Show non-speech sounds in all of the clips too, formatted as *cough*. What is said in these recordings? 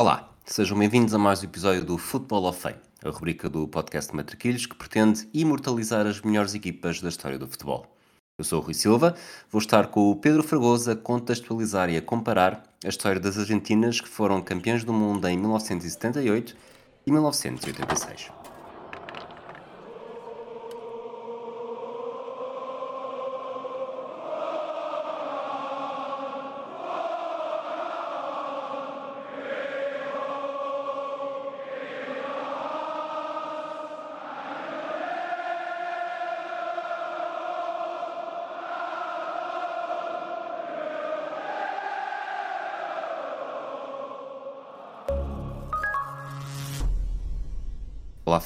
Olá, sejam bem-vindos a mais um episódio do Football of Fame, a rubrica do podcast Matraquilhos que pretende imortalizar as melhores equipas da história do futebol. Eu sou o Rui Silva, vou estar com o Pedro Fragoso a contextualizar e a comparar a história das Argentinas que foram campeãs do mundo em 1978 e 1986.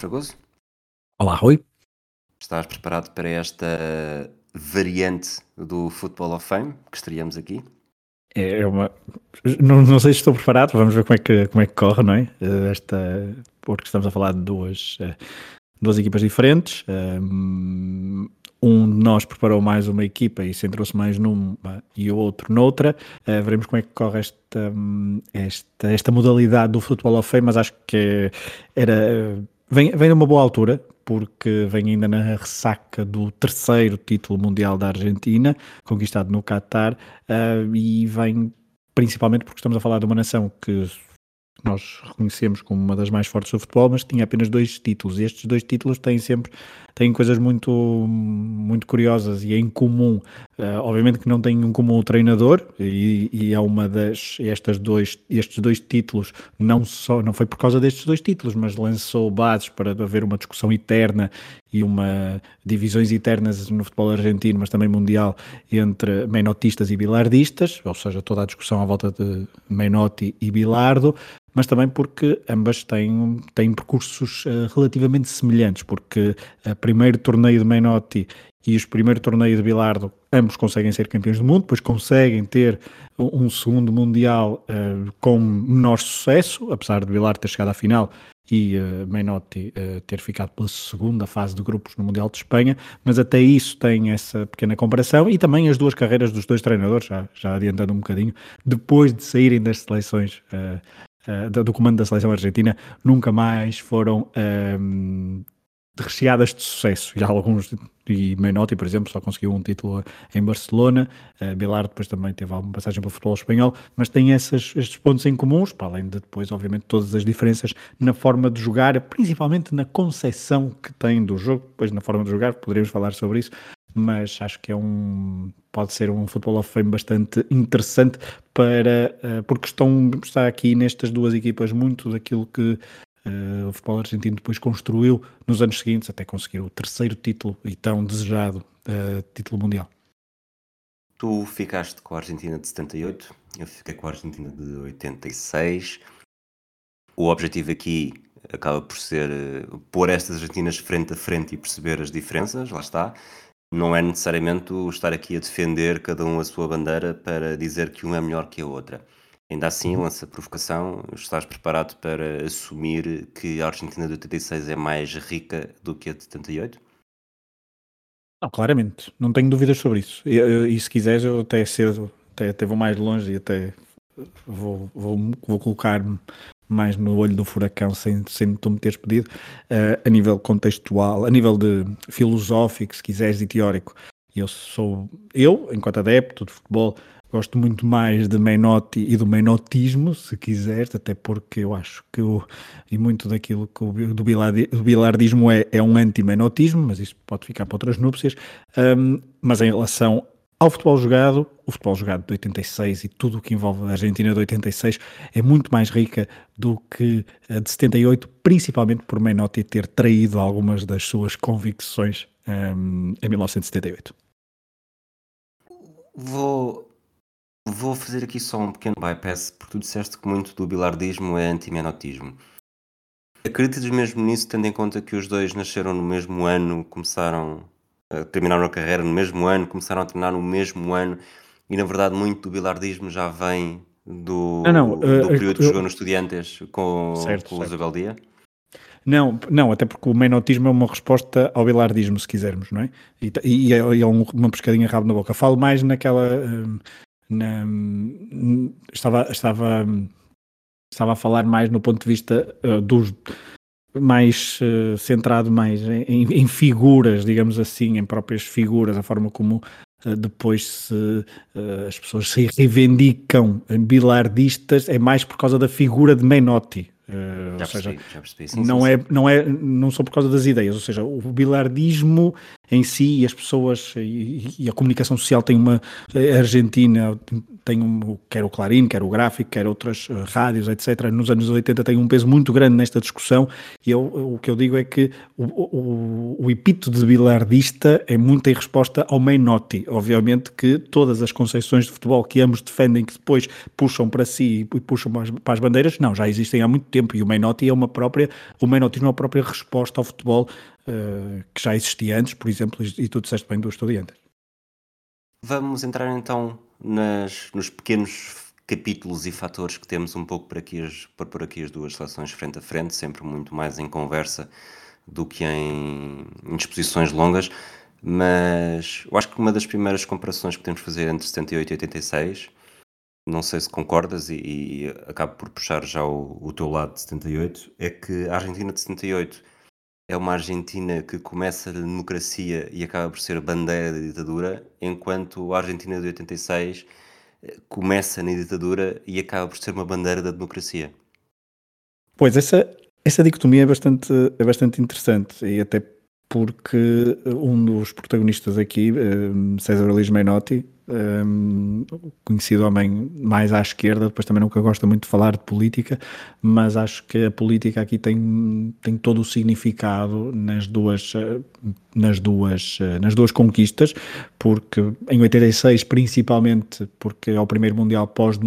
Fragoso. Olá, Rui. Estás preparado para esta variante do Football of Fame que estaríamos aqui? É, é uma. Não, não sei se estou preparado, vamos ver como é que, como é que corre, não é? Eh, esta, porque estamos a falar de duas, eh, duas equipas diferentes. Eh, um de nós preparou mais uma equipa e centrou-se mais numa e o outro noutra. veremos como é que corre esta, esta, esta modalidade do Football of Fame, mas acho que era Vem, vem numa boa altura, porque vem ainda na ressaca do terceiro título mundial da Argentina, conquistado no Qatar, uh, e vem principalmente porque estamos a falar de uma nação que nós reconhecemos como uma das mais fortes do futebol, mas tinha apenas dois títulos, e estes dois títulos têm sempre têm coisas muito, muito curiosas e é em comum. Uh, obviamente que não tem um comum o treinador, e, e é uma das. Estas dois, estes dois títulos, não, só, não foi por causa destes dois títulos, mas lançou bases para haver uma discussão eterna e uma divisões eternas no futebol argentino, mas também mundial, entre menotistas e bilardistas, ou seja, toda a discussão à volta de Menotti e Bilardo, mas também porque ambas têm, têm percursos uh, relativamente semelhantes, porque o primeiro torneio de Menotti e o primeiro torneio de Bilardo, ambos conseguem ser campeões do mundo, depois conseguem ter um segundo Mundial uh, com menor sucesso, apesar de Bilardo ter chegado à final e uh, Menotti uh, ter ficado pela segunda fase de grupos no Mundial de Espanha, mas até isso tem essa pequena comparação e também as duas carreiras dos dois treinadores, já, já adiantando um bocadinho, depois de saírem das seleções do comando da seleção argentina nunca mais foram um, recheadas de sucesso. Já alguns, e Menotti, por exemplo, só conseguiu um título em Barcelona, uh, Bilar depois também teve alguma passagem pelo futebol espanhol, mas tem essas, estes pontos em comuns, para além de depois, obviamente, todas as diferenças na forma de jogar, principalmente na concepção que tem do jogo, depois na forma de jogar, poderíamos falar sobre isso, mas acho que é um pode ser um Football of Fame bastante interessante para uh, porque estão está aqui nestas duas equipas muito daquilo que uh, o futebol argentino depois construiu nos anos seguintes até conseguir o terceiro título e tão desejado uh, título mundial. Tu ficaste com a Argentina de 78, eu fiquei com a Argentina de 86. O objetivo aqui acaba por ser pôr estas Argentinas frente a frente e perceber as diferenças, lá está não é necessariamente estar aqui a defender cada um a sua bandeira para dizer que um é melhor que a outra. Ainda assim, uhum. lança a provocação, estás preparado para assumir que a Argentina de 86 é mais rica do que a de 78? Não, claramente, não tenho dúvidas sobre isso. E, e se quiseres, eu até cedo, até, até vou mais longe e até vou, vou, vou colocar-me mais no olho do furacão sem, sem tu me teres pedido, uh, a nível contextual, a nível de filosófico, se quiseres, e teórico. Eu sou, eu, enquanto adepto de futebol, gosto muito mais de Menotti e do menotismo, se quiseres, até porque eu acho que o, e muito daquilo que o, do, bilardi, do bilardismo é, é um anti-menotismo, mas isso pode ficar para outras núpcias. Um, mas em relação ao futebol jogado, o futebol jogado de 86 e tudo o que envolve a Argentina de 86 é muito mais rica do que a de 78, principalmente por Menotti ter traído algumas das suas convicções um, em 1978. Vou, vou fazer aqui só um pequeno bypass, porque tu disseste que muito do bilardismo é anti-menotismo. Acreditas mesmo nisso, tendo em conta que os dois nasceram no mesmo ano, começaram terminaram a carreira no mesmo ano, começaram a treinar no mesmo ano e na verdade muito do bilardismo já vem do, não, não, do uh, período que jogou no Estudiantes com, certo, com o Zabaldia? Não, não, até porque o menotismo é uma resposta ao bilardismo, se quisermos, não é? E, e, é, é uma pescadinha rabo na boca. Falo mais naquela. Na, estava, estava estava a falar mais no ponto de vista uh, dos mais uh, centrado mais em, em, figuras, digamos assim, em próprias figuras, a forma como uh, depois se, as pessoas se reivindicam bilardistas é mais por causa da figura de Menotti, já, percebi, seja, já percebi, sim, não, sim, é, sim. não é não só por causa das ideias, ou seja, o bilardismo em si e as pessoas e, e a comunicação social tem uma a Argentina tem um, quer o Clarim, quer o Gráfico, quer outras uh, rádios, etc. Nos anos 80 tem um peso muito grande nesta discussão e eu, o que eu digo é que o, o, o epíteto de bilardista é muito em resposta ao Menotti. Obviamente que todas as concepções de futebol que ambos defendem, que depois puxam para si e puxam para as, para as bandeiras, não, já existem há muito tempo e o Menotti é uma própria, o Menotti é uma própria resposta ao futebol uh, que já existia antes, por exemplo, e, tu disseste bem do Estudiantes. Vamos entrar então nas, nos pequenos capítulos e fatores que temos um pouco para, aqui as, para pôr aqui as duas seleções frente a frente, sempre muito mais em conversa do que em, em longas. Mas eu acho que uma das primeiras comparações que temos de fazer entre 78 e 86, não sei se concordas e, e acabo por puxar já o, o teu lado de 78, é que a Argentina de 78 é uma Argentina que começa na democracia e acaba por ser bandeira da ditadura, enquanto a Argentina de 86 eh, começa na ditadura e acaba por ser uma bandeira da democracia. Pois, essa, essa dicotomia é bastante, é bastante interessante e até porque um dos protagonistas aqui, eh, César Luís Menotti, um, conhecido homem mais à esquerda, depois também nunca gosta muito de falar de política, mas acho que a política aqui tem, tem todo o significado nas duas, nas duas, nas duas conquistas, porque em 86 principalmente, porque é o primeiro Mundial pós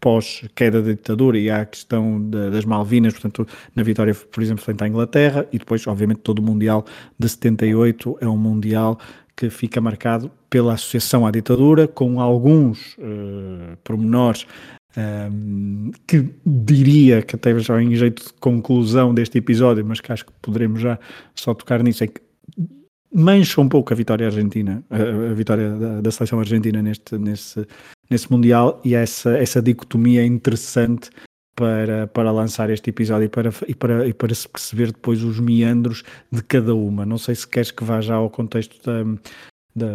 pós queda da ditadura e há a questão das Malvinas, portanto, na vitória, por exemplo, frente à Inglaterra, e depois, obviamente, todo o Mundial de 78 é um Mundial que fica marcado pela associação à ditadura, com alguns uh, pormenores um, eh, que diria que até já em jeito de conclusão deste episódio, mas que acho que poderemos já só tocar nisso, é que mancha um pouco a vitória argentina, a, a vitória da, da, seleção argentina neste, nesse, nesse Mundial e essa, essa dicotomia interessante para, para lançar este episódio e para, e, para, e para se perceber depois os meandros de cada uma. Não sei se queres que vá já ao contexto da, da,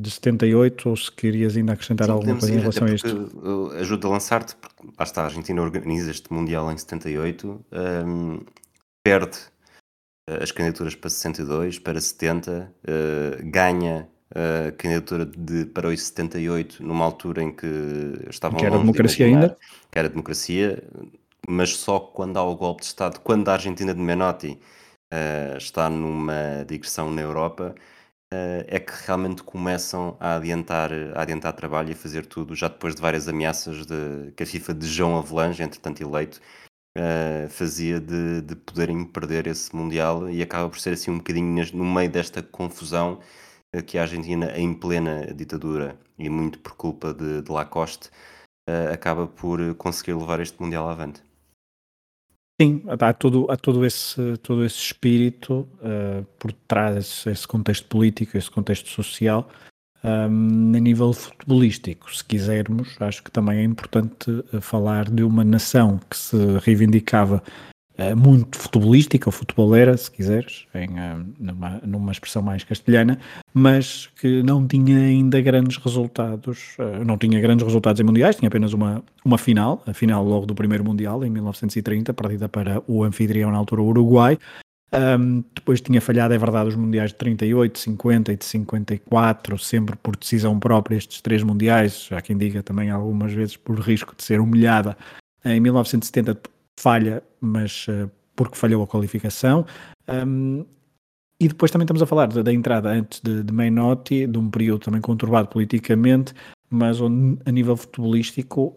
de 78 ou se querias ainda acrescentar Sim, alguma coisa em relação a isto. Ajuda a lançar-te, porque lá está, a Argentina organiza este Mundial em 78, um, perde eh, as candidaturas para 62, para 70, uh, ganha a candidatura de, para os 78, numa altura em que estavam que era democracia de ainda? Que era democracia, mas só quando há o golpe de Estado, quando a Argentina de Menotti uh, está numa digressão na Europa, uh, é que realmente começam a adiantar, a adiantar trabalho e a fazer tudo, já depois de várias ameaças de, que a FIFA de João Avelange, entretanto eleito, uh, fazia de, de poderem perder esse Mundial e acaba por ser assim um bocadinho no meio desta confusão que a Argentina, em plena ditadura e muito por culpa de, de Lacoste, uh, acaba por conseguir levar este Mundial avante. Sim, há todo, há todo, esse, todo esse espírito uh, por trás, esse, esse, contexto político, esse contexto social, um, a nível futebolístico, se quisermos, acho que também é importante eh, falar de uma nação que se reivindicava eh, muito futebolística, ou futebolera, se quiseres, em, uh, numa, numa expressão mais castelhana, mas que não tinha ainda grandes resultados, uh, não tinha grandes resultados em mundiais, tinha apenas uma, uma final, a final logo do primeiro mundial, em 1930, perdida para o anfitrião na altura, o Uruguai. Um, depois tinha falhado, é verdade, os mundiais de 38, 50 e de 54, sempre por decisão própria, estes três mundiais, há quem diga também algumas vezes por risco de ser humilhada. Em 1970 falha, mas uh, porque falhou a qualificação. Um, e depois também estamos a falar da, da entrada antes de, de Menotti, de um período também conturbado politicamente, mas onde, a nível futebolístico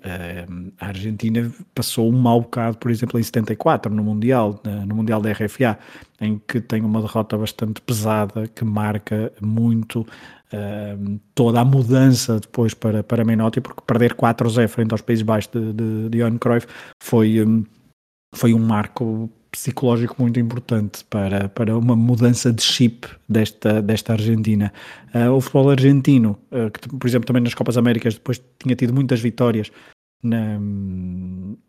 a Argentina passou um mau bocado, por exemplo, em 74, no Mundial, no Mundial da RFA, em que tem uma derrota bastante pesada que marca muito uh, toda a mudança depois para, para Menotti, porque perder 4-0 frente aos Países Baixos de, de, de Johan Cruyff foi... Um, foi um marco psicológico muito importante para, para uma mudança de chip desta, desta Argentina. Uh, o futebol argentino, uh, que por exemplo também nas Copas Américas depois tinha tido muitas vitórias, na,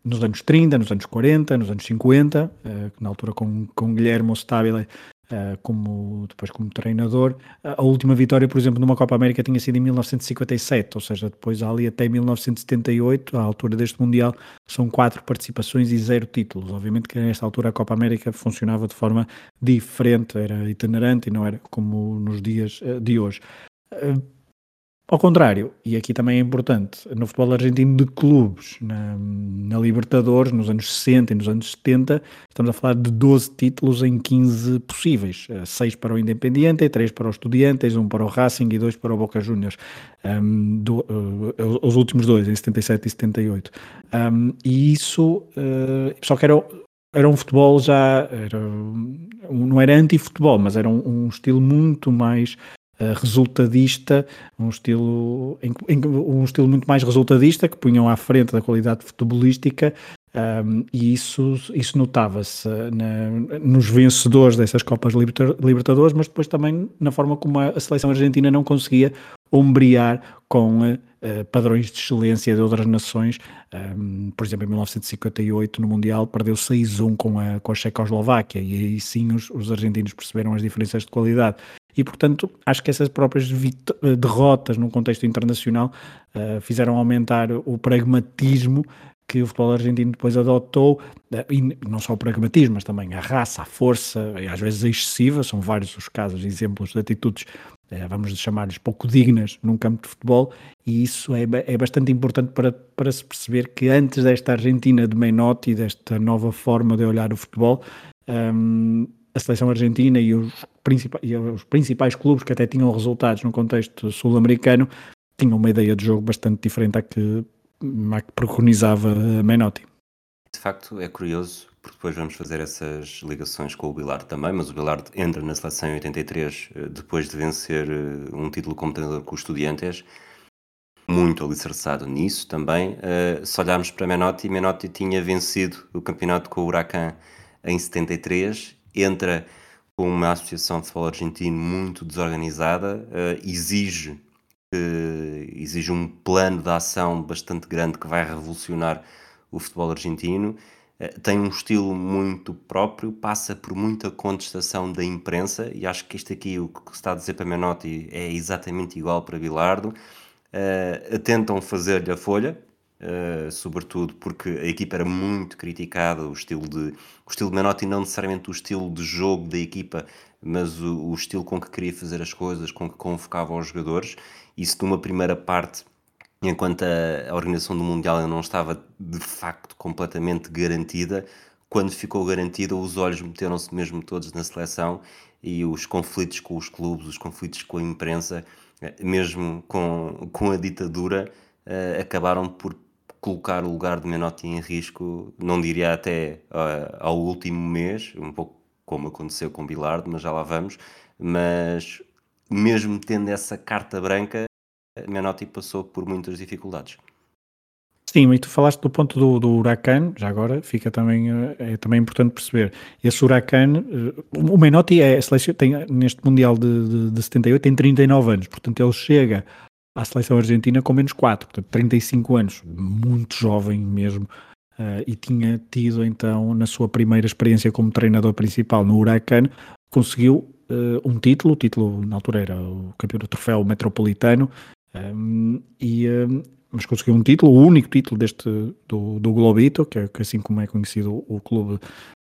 nos anos 30, nos anos 40, nos anos 50, uh, na altura com, com Guilherme Stabile Uh, como, depois como treinador. A última vitória, por exemplo, numa Copa América tinha sido em 1957, ou seja, depois ali até 1978, à altura deste Mundial, são quatro participações e zero títulos. Obviamente que nesta altura a Copa América funcionava de forma diferente, era itinerante e não era como nos dias uh, de hoje. Ao contrário, e aqui também é importante, no futebol argentino de clubes, na, na, Libertadores, nos anos 60 e nos anos 70, estamos a falar de 12 títulos em 15 possíveis. 6 eh, para o Independiente, 3 para o Estudiantes, 1 para o Racing e 2 para o Boca Juniors. Um, do, uh, os últimos dois, em 77 e 78. Um, e isso, uh, só que era, era um futebol já, era, não era anti-futebol, mas era um, um estilo muito mais resultadista, um estilo, um estilo muito mais resultadista, que punham à frente da qualidade futebolística, um, e isso, isso notava-se nos vencedores dessas Copas Libertadores, mas depois também na forma como a, seleção argentina não conseguia ombrear com uh, padrões de excelência de outras nações. Um, por exemplo, em 1958, no Mundial, perdeu 6-1 com a, com a Checoslováquia, e aí sim os, os argentinos perceberam as diferenças de qualidade e, portanto, acho que essas próprias eh, derrotas num contexto internacional uh, fizeram aumentar o pragmatismo que o futebol argentino depois adotou, uh, e não só o pragmatismo, mas também a raça, a força, às vezes excessiva, são vários os casos, exemplos de atitudes, vamos chamar-lhes pouco dignas num campo de futebol, e isso é, é bastante importante para, para se perceber que antes desta Argentina de Menotti desta nova forma de olhar o futebol, um, a seleção argentina e os, principais, os principais clubes que até tinham resultados no contexto sul-americano tinham uma ideia de jogo bastante diferente à que, à que preconizava Menotti. De facto, é curioso, porque depois vamos fazer essas ligações com o Bilardo também, mas o Bilardo entra na seleção em 83 eh, depois de vencer eh, um título como treinador com os Estudiantes, muito alicerçado nisso também. Eh, se olharmos para Menotti, Menotti tinha vencido o campeonato com o Huracan em 73 entra com uma associação de futebol argentino muito desorganizada, uh, exige, uh, exige um plano de ação bastante grande que vai revolucionar o futebol argentino. Uh, tem um estilo muito próprio, passa por muita contestação da imprensa, e acho que isto aqui, o que se está a dizer para Menotti, é exatamente igual para Bilardo. tentam fazer-lhe a folha, Uh, sobretudo porque a equipa era muito criticada, o estilo de o estilo de Menotti não necessariamente o estilo de jogo da equipa, mas o, o, estilo com que queria fazer as coisas, com que convocava os jogadores. Isso numa primeira parte, enquanto a, a organização do Mundial não estava de facto completamente garantida, quando ficou garantida, os olhos meteram-se mesmo todos na seleção e os conflitos com os clubes, os conflitos com a imprensa, eh, mesmo com, com a ditadura, uh, acabaram por colocar o lugar de Menotti em risco, não diria até uh, ao último mês, um pouco como aconteceu com Bilardo, mas já lá vamos. Mas mesmo tendo essa carta branca, Menotti passou por muitas dificuldades. Sim, e tu falaste do ponto do, do Huracan, já agora fica também, eh, é também importante perceber. Esse Huracan, o Menotti é tem, neste Mundial de, de, de 78 tem 39 anos, portanto ele chega à seleção argentina com menos 4, portanto 35 anos, muito jovem mesmo, uh, e tinha tido então na sua primeira experiência como treinador principal no Huracan, conseguiu uh, um título, o título na altura era o campeão do troféu metropolitano, um, e, um, mas conseguiu um título, o único título deste do, do Globito, que, é, que assim como é conhecido o clube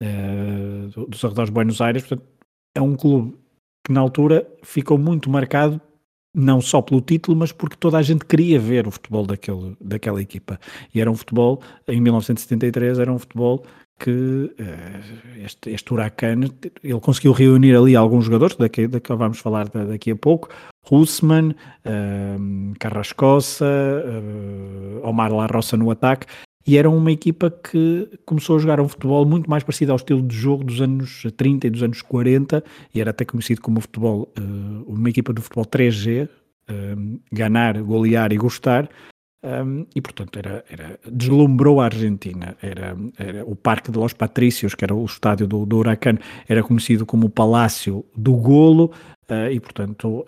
uh, dos arredores de Buenos Aires, portanto, é um clube que na altura ficou muito marcado não só pelo título, mas porque toda a gente queria ver o futebol daquele, daquela equipa. E era um futebol, em 1973, era um futebol que uh, este, este Huracan, ele conseguiu reunir ali alguns jogadores, daqui, daqui vamos falar daqui a pouco, Hussman, uh, Carrascosa, uh, Omar La Roça no ataque, e era uma equipa que começou a jogar um futebol muito mais parecido ao estilo de jogo dos anos 30 e dos anos 40, e era até conhecido como futebol, uh, uma equipa do futebol 3G, uh, eh, ganhar, golear e gostar, eh, e portanto era, era, deslumbrou a Argentina. Era, era, o Parque de los Patrícios, que era o estádio do, do era conhecido como o Palácio do Golo, e portanto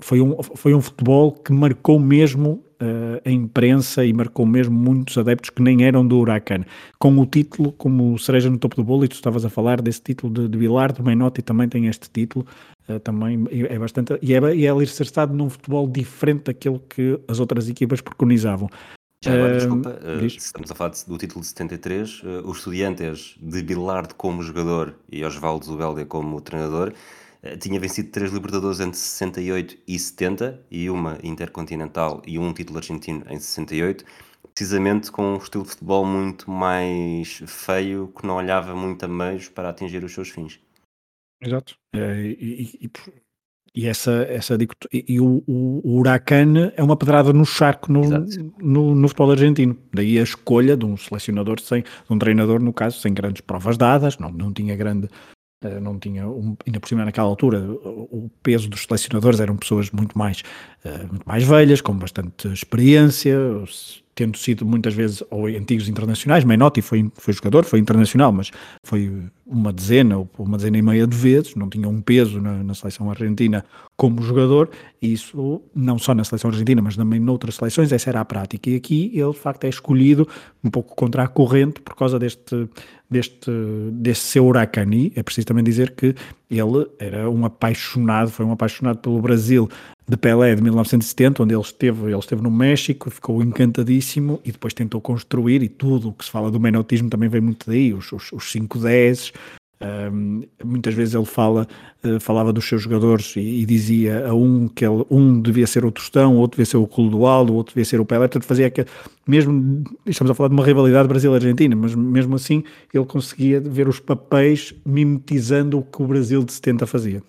foi, um, foi um futebol que marcou mesmo uh, a imprensa e marcou mesmo muitos adeptos que nem eram do Huracan. Com o título, como cereja no topo do bolo, e tu estavas a falar desse título de, de Bilardo, Menotti também tem este título, uh, também é bastante, e é, e é alicerçado num futebol diferente daquilo que as outras equipas preconizavam. Já agora, desculpa, uh, estamos a falar do título de 73, uh, os estudiantes de Bilardo como jogador e Osvaldo Zubeldia como treinador, tinha vencido três Libertadores entre 68 e 70 e uma Intercontinental e um título argentino em 68, precisamente com um estilo de futebol muito mais feio que não olhava muito a meios para atingir os seus fins. Exato. E, e, e, e essa, essa e, e o, o, o Huracan é uma pedrada no charco no, no, no, futebol argentino. Daí a escolha de um selecionador sem, de um treinador, no caso, sem grandes provas dadas, não, não tinha grande. Eh, não tinha, um, ainda por cima naquela altura, o peso dos selecionadores eram pessoas muito mais, uh, muito mais velhas, com bastante experiência, tendo sido muitas vezes ou antigos internacionais, Menotti foi, foi jogador, foi internacional, mas foi uma dezena ou uma dezena e meia de vezes, não tinha um peso na, na, seleção argentina como jogador, e isso não só na seleção argentina, mas também noutras seleções, essa era a prática. E aqui ele de facto é escolhido um pouco contra a corrente por causa deste, deste, deste seu Huracani. É preciso também dizer que ele era um apaixonado, foi um apaixonado pelo Brasil de Pelé de 1970, onde ele esteve, ele esteve no México, ficou encantadíssimo e depois tentou construir, e tudo o que se fala do menotismo também vem muito daí, os, os, os 5-10, um, muitas vezes ele fala, uh, falava dos seus jogadores e, e, dizia a um que ele, um devia ser o Tostão, outro devia ser o Clodoaldo, outro devia ser o Pelé, portanto fazia que, mesmo, estamos a falar de uma rivalidade Brasil-Argentina, mas mesmo assim ele conseguia ver os papéis mimetizando o que o Brasil de 70 fazia.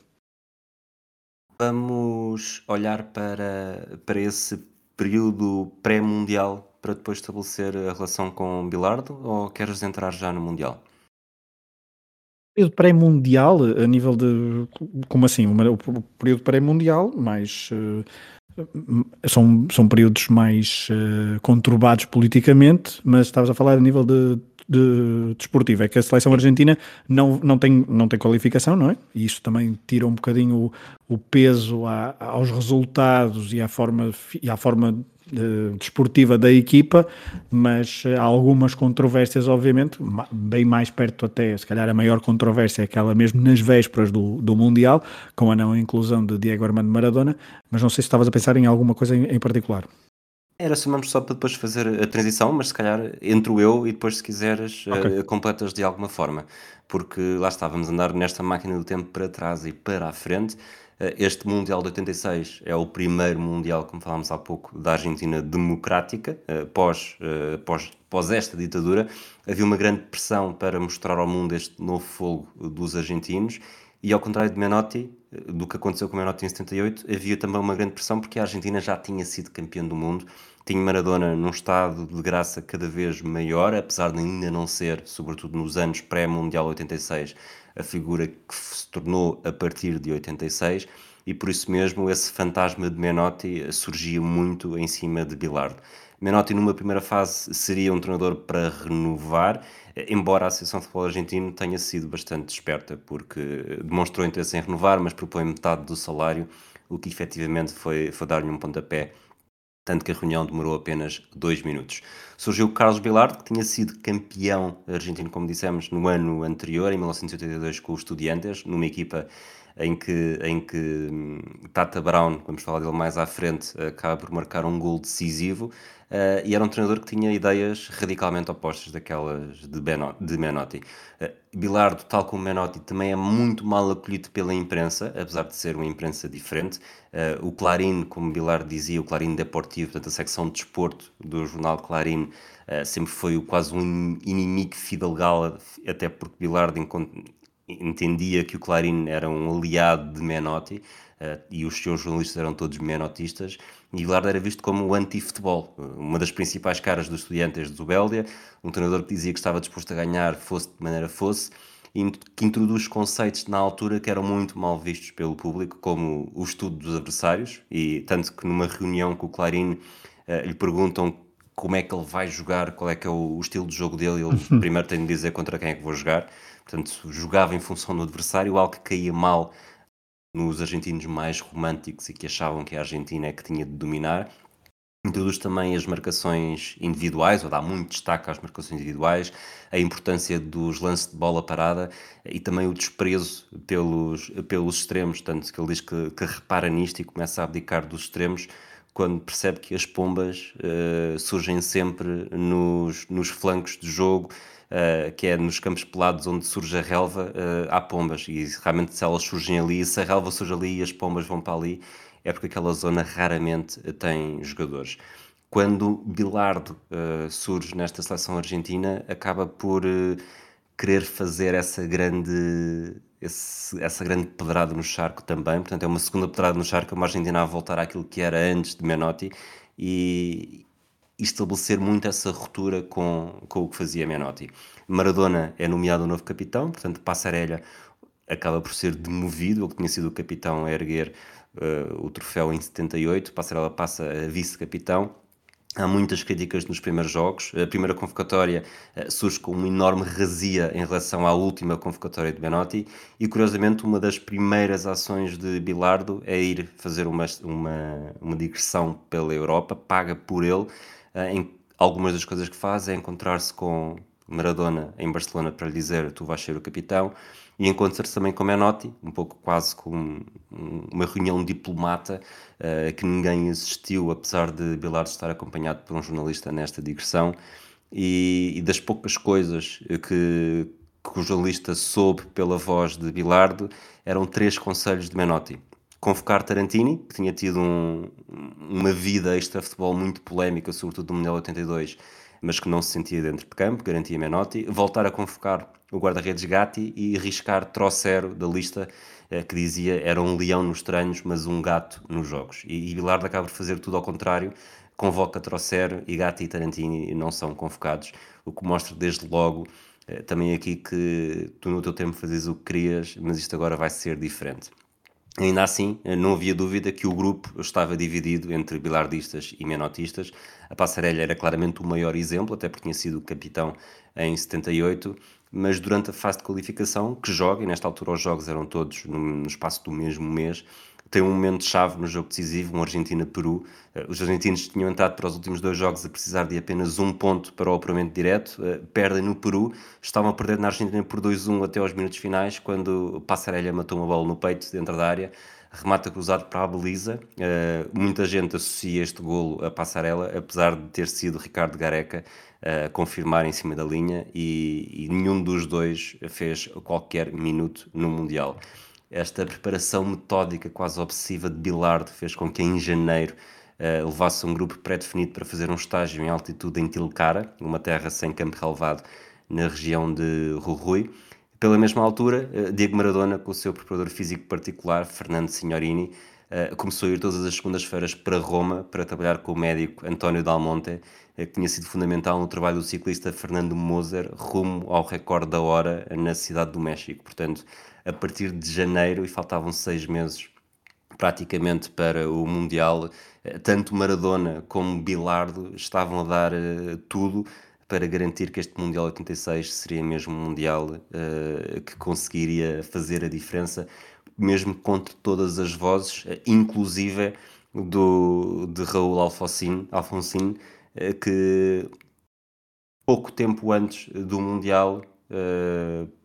Vamos olhar para, para esse período pré-mundial para depois estabelecer a relação com Bilardo ou queres entrar já no Mundial? Período pré-mundial, a nível de. Como assim? O período pré-mundial, mais. Uh, são, são períodos mais uh, conturbados politicamente, mas estavas a falar a nível de de, desportivo, é que a seleção argentina não, não, tem, não tem qualificação, não é? E isso também tira um bocadinho o, o peso aos resultados e à forma, e à forma desportiva da equipa, mas há algumas controvérsias, obviamente, bem mais perto até, se calhar a maior controvérsia é aquela mesmo nas vésperas do, do Mundial, com a não inclusão de Diego Armando Maradona, mas não sei se estavas a pensar em alguma coisa em, em particular. Era somamos só para depois fazer a transição, mas se calhar entro eu e depois, se quiseres, okay. uh, completas de alguma forma. Porque lá está, vamos andar nesta máquina do tempo para trás e para a frente. Uh, este Mundial de 86 é o primeiro Mundial, como falámos há pouco, da Argentina democrática. Uh, pós, pós, pós esta ditadura, havia uma grande pressão para mostrar ao mundo este novo fogo dos argentinos. E ao contrário de Menotti, do que aconteceu com Menotti em 78, havia também uma grande pressão porque a Argentina já tinha sido campeã do mundo tinha Maradona num estado de graça cada vez maior, apesar de ainda não ser, sobretudo nos anos pré-Mundial 86, a figura que se tornou a partir de 86, e por isso mesmo esse fantasma de Menotti surgia muito em cima de Bilardo. Menotti, numa primeira fase, seria um treinador para renovar, embora a Associação de Futebol Argentino tenha sido bastante esperta, porque demonstrou interesse em renovar, mas propõe metade do salário, o que efetivamente foi, foi dar-lhe um pontapé tanto que a reunião demorou apenas dois minutos. Surgiu Carlos Bilardo, que tinha sido campeão argentino, como dissemos, no ano anterior, em 1982, com os Estudiantes, numa equipa em que, em que hum, Tata Brown, vamos falar dele mais à frente, acaba por marcar um gol decisivo. Uh, e era um treinador que tinha ideias radicalmente opostas daquelas de, Beno, de Menotti. Uh, Bilardo, tal como Menotti, também é muito mal acolhido pela imprensa, apesar de ser uma imprensa diferente. Uh, o Clarim, como Bilardo dizia, o Clarim Deportivo, portanto a secção de desporto do jornal Clarim, sempre foi quase um inimigo fidelgal, até porque Bilardo entendia que o Clarim era um aliado de Menotti uh, e os seus jornalistas eram todos menotistas e Bilardo era visto como o anti-futebol, uma das principais caras dos estudiantes de Zubeldia, um treinador que dizia que estava disposto a ganhar fosse de maneira fosse e que introduz conceitos na altura que eram muito mal vistos pelo público, como o estudo dos adversários, e tanto que numa reunião com o Clarim uh, lhe perguntam como é que ele vai jogar, qual é que é o, o estilo de jogo dele, ele *laughs* primeiro tem de dizer contra quem é que vou jogar, Portanto, jogava em função do adversário, algo que caía mal nos argentinos mais românticos e que achavam que a Argentina é que tinha de dominar. introduz também as marcações individuais, ou dá muito destaque às marcações individuais, a importância dos lances de bola parada e também o desprezo pelos, pelos extremos, tanto que ele diz que, que repara nisto e começa a abdicar dos extremos quando percebe que as pombas uh, surgem sempre nos, nos flancos do jogo, uh, que é nos campos pelados onde surge a relva, uh, há pombas, e realmente se elas surgem ali, se a relva surge ali e as pombas vão para ali, é porque aquela zona raramente tem jogadores. Quando Bilardo uh, surge nesta seleção argentina, acaba por querer fazer essa grande, esse, essa grande pedrada no charco também. Portanto, é uma segunda pedrada no charco, uma Argentina a voltar àquilo que era antes de Menotti e, e estabelecer muito essa ruptura com, com o que fazia Menotti. Maradona é nomeado o novo capitão, portanto, Passarella acaba por ser demovido, ele que tinha sido o capitão a erguer uh, o troféu em 78, Passarela passa a vice-capitão. Há muitas críticas nos primeiros jogos. A primeira convocatória uh, surge com uma enorme razia em relação à última convocatória de Benotti e, curiosamente, uma das primeiras ações de Bilardo é ir fazer uma, uma, uma digressão pela Europa, paga por ele. Uh, em algumas das coisas que faz é encontrar-se com Maradona em Barcelona para lhe dizer tu vais ser o capitão e encontra-se também com Menotti, um pouco quase como uma reunião diplomata uh, que ninguém assistiu, apesar de Bilardo estar acompanhado por um jornalista nesta digressão, e, e das poucas coisas que, que o jornalista soube pela voz de Bilardo eram três conselhos de Menotti. Convocar Tarantini, que tinha tido um, uma vida extra-futebol muito polémica, sobretudo no Mundial 82, mas que não se sentia dentro de campo, garantia Menotti. Voltar a convocar o guarda-redes Gatti e riscar Trocero da lista eh, que dizia era um leão nos treinos, mas um gato nos jogos. E, e Bilardo acaba por fazer tudo ao contrário, convoca Trocero e Gatti e Tarantini não são convocados, o que mostra desde logo eh, também aqui que tu no teu tempo fazes o que querias, mas isto agora vai ser diferente. Ainda assim, não havia dúvida que o grupo estava dividido entre bilardistas e menotistas. A Passarelli era claramente o maior exemplo, até porque tinha sido capitão em 78, mas durante a fase de qualificação, que joga, e nesta altura os jogos eram todos no espaço do mesmo mês, tem um momento-chave no jogo decisivo, um Argentina-Peru. Eh, os argentinos tinham entrado para os últimos dois jogos a precisar de apenas um ponto para o apuramento direto, eh, perdem no Peru, estavam a perder na Argentina por 2-1 até aos minutos finais, quando Passarelli matou uma bola no peito dentro da área, remata cruzado para a baliza. Uh, muita gente associa este golo a Passarela, apesar de ter sido Ricardo Gareca a confirmar em cima da linha, e, e nenhum dos dois fez qualquer minuto no Mundial. Esta preparação metódica, quase obsessiva de Bilardo, fez com que em janeiro uh, levasse um grupo pré-definido para fazer um estágio em altitude em Tilcara, uma terra sem campo relevado na região de Rurui. Pela mesma altura, uh, Diego Maradona, com o seu preparador físico particular, Fernando Signorini, uh, começou a ir todas as segundas-feiras para Roma para trabalhar com o médico António Dalmonte, que tinha sido fundamental no trabalho do ciclista Fernando Moser rumo ao recorde da hora na cidade do México. Portanto, a partir de janeiro, e faltavam seis meses praticamente para o Mundial, eh, tanto Maradona como Bilardo estavam a dar uh, tudo para garantir que este Mundial 86 seria mesmo um Mundial uh, que conseguiria fazer a diferença, mesmo contra todas as vozes, uh, inclusive do, de Raul Alfonsín, Alfonsín que pouco tempo antes do Mundial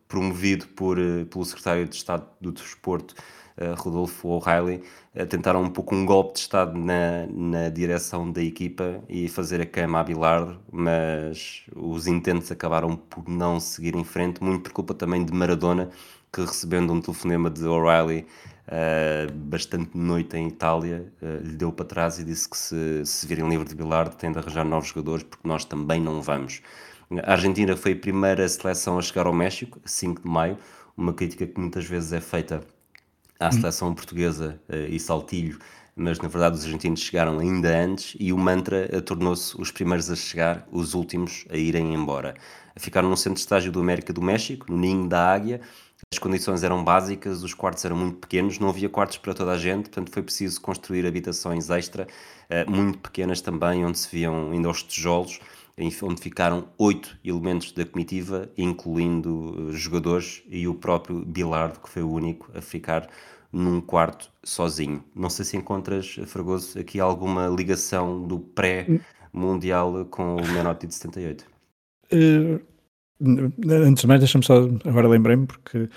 promovido por, eh, pelo secretário de Estado do Desporto, uh, Rodolfo O'Reilly, uh, tentaram um pouco um golpe de Estado na, na direção da equipa e fazer a cama a Bilardo, mas os intentos acabaram por não seguir em frente, muito por culpa também de Maradona, que recebendo um telefonema de O'Reilly uh, bastante noite em Itália, lhe deu para trás e disse que se, se virem livre de Bilardo tem de arranjar novos jogadores porque nós também não vamos. A Argentina foi a primeira seleção a chegar ao México, 5 de maio, uma crítica que muitas vezes é feita à seleção portuguesa uh, e Saltilho, mas na verdade os argentinos chegaram ainda antes e o mantra uh, tornou-se os primeiros a chegar, os últimos a irem embora. Ficaram no centro de estágio do América do México, no Ninho da Águia, as condições eram básicas, os quartos eram muito pequenos, não havia quartos para toda a gente, portanto foi preciso construir habitações extra, uh, muito pequenas também, onde se viam ainda os tijolos, onde ficaram oito elementos da comitiva, incluindo uh, jogadores e o próprio Bilardo, que foi o único a ficar num quarto sozinho. Não sei se encontras, Fragoso, aqui alguma ligação do pré-mundial com o Menotti de 78. Uh, antes de mais, deixa-me só, agora lembrei-me, porque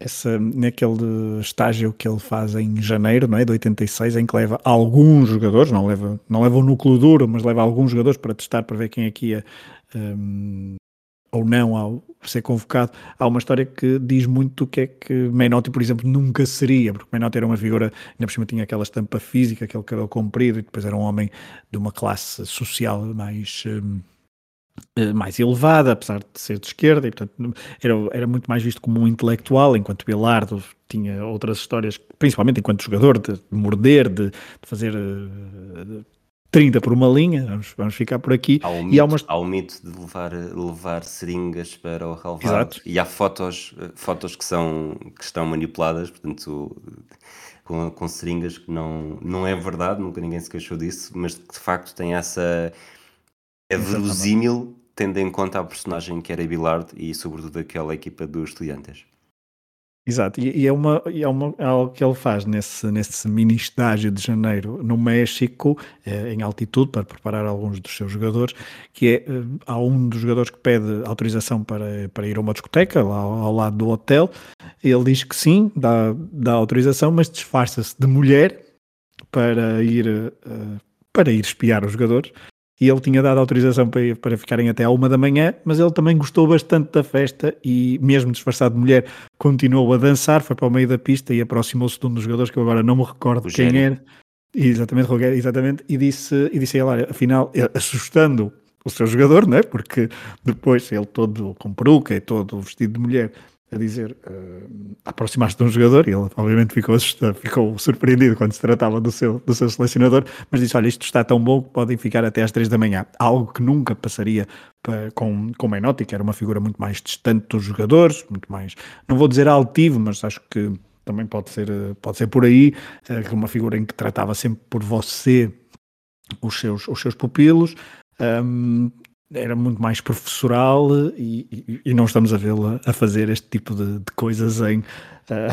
essa, naquele estágio que ele faz em janeiro, não é, de 86, em que leva alguns jogadores, não leva, não leva o núcleo duro, mas leva alguns jogadores para testar, para ver quem aqui ia um, ou não ao ser convocado, há uma história que diz muito do que é que Menotti, por exemplo, nunca seria, porque Menotti era uma figura, ainda por cima tinha aquela estampa física, aquele cabelo comprido, e depois era um homem de uma classe social mais, eh, mais elevada, apesar de ser de esquerda, e portanto era, era muito mais visto como um intelectual, enquanto Bilardo tinha outras histórias, principalmente enquanto jogador, de, morder, de, de fazer... Eh, de, 30 por uma linha, vamos, vamos ficar por aqui. Há um, mito, há, há um mito de levar, levar seringas para o relvado Exato. e há fotos, fotos que, são, que estão manipuladas, portanto, com, com seringas que não, não é verdade, nunca ninguém se queixou disso, mas que de facto tem essa. É verosímil, tendo em conta a personagem que era Billard e, sobretudo, aquela equipa dos estudantes. Exato, e, e, é, uma, é, uma, é algo que ele faz nesse, nesse mini estágio de janeiro no México, eh, em altitude, para preparar alguns dos seus jogadores, que é, eh, há um dos jogadores que pede autorização para, para ir a uma discoteca, lá ao, ao lado do hotel, ele diz que sim, dá, dá autorização, mas disfarça-se de mulher para ir, uh, para ir espiar os jogadores, e ele tinha dado autorização para, para ficarem até à uma da manhã, mas ele também gostou bastante da festa e, mesmo disfarçado de mulher, continuou a dançar, foi para o meio da pista e aproximou-se de um dos jogadores que eu agora não me recordo o quem era. Exatamente, Rogério, exatamente, e disse, e disse a ele, afinal, assustando o seu jogador, não é? Porque depois ele todo com peruca e todo vestido de mulher a dizer uh, aproximar-se de um jogador e ele obviamente ficou assustado, ficou surpreendido quando se tratava do seu, do seu selecionador, mas disse, olha, isto está tão bom que podem ficar até às três da manhã. Algo que nunca passaria com, com Menotti, que era uma figura muito mais distante dos jogadores, muito mais, não vou dizer altivo, mas acho que também pode ser, pode ser por aí, uh, uma figura em que tratava sempre por você os seus, os seus pupilos, um, era muito mais professoral e, e, e não estamos a vê-la a fazer este tipo de, de coisas em, uh,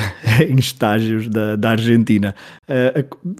*laughs* em estágios da, da Argentina. Uh,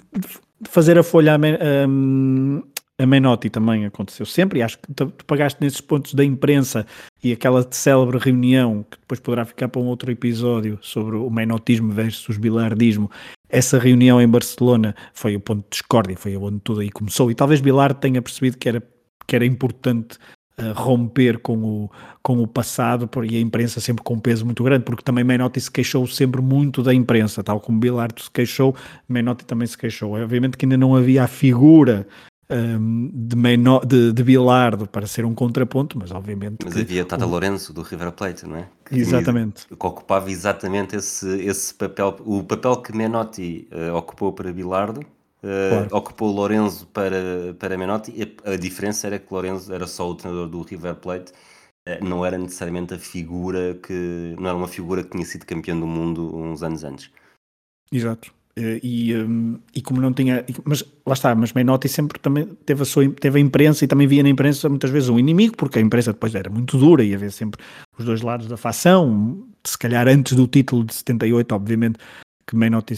fazer a folha a, um, a Menotti também aconteceu sempre, e acho que tu, pagaste nesses pontos da imprensa e aquela célebre reunião, que depois poderá ficar para um outro episódio, sobre o menotismo versus bilardismo. Essa reunião em Barcelona foi o ponto de discórdia, foi onde tudo aí começou, e talvez Bilar tenha percebido que era que era importante uh, romper com o, com o passado, e a imprensa sempre com um peso muito grande, porque também Menotti se queixou sempre muito da imprensa, tal como Bilardo se queixou, Menotti também se queixou. É, obviamente que ainda não havia a figura um, ehm, de, Meno, de, de, Bilardo para ser um contraponto, mas obviamente. Mas havia Tata o... Lourenço do River Plate, não é? Que exatamente. Que ocupava exatamente esse, esse papel, o papel que Menotti uh, ocupou para Bilardo Uh, claro. Ocupou Lorenzo para, para Menotti. A, a, diferença era que Lorenzo era só o treinador do River Plate, uh, não era necessariamente a figura que. não era uma figura que tinha sido campeão do mundo uns anos antes. Exato. Uh, e, um, e como não tinha. Mas lá está, mas Menotti sempre também teve a, sua, teve a imprensa e também via na imprensa muitas vezes um inimigo, porque a imprensa depois era muito dura e havia sempre os dois lados da facção. Se calhar antes do título de 78, obviamente, que Menotti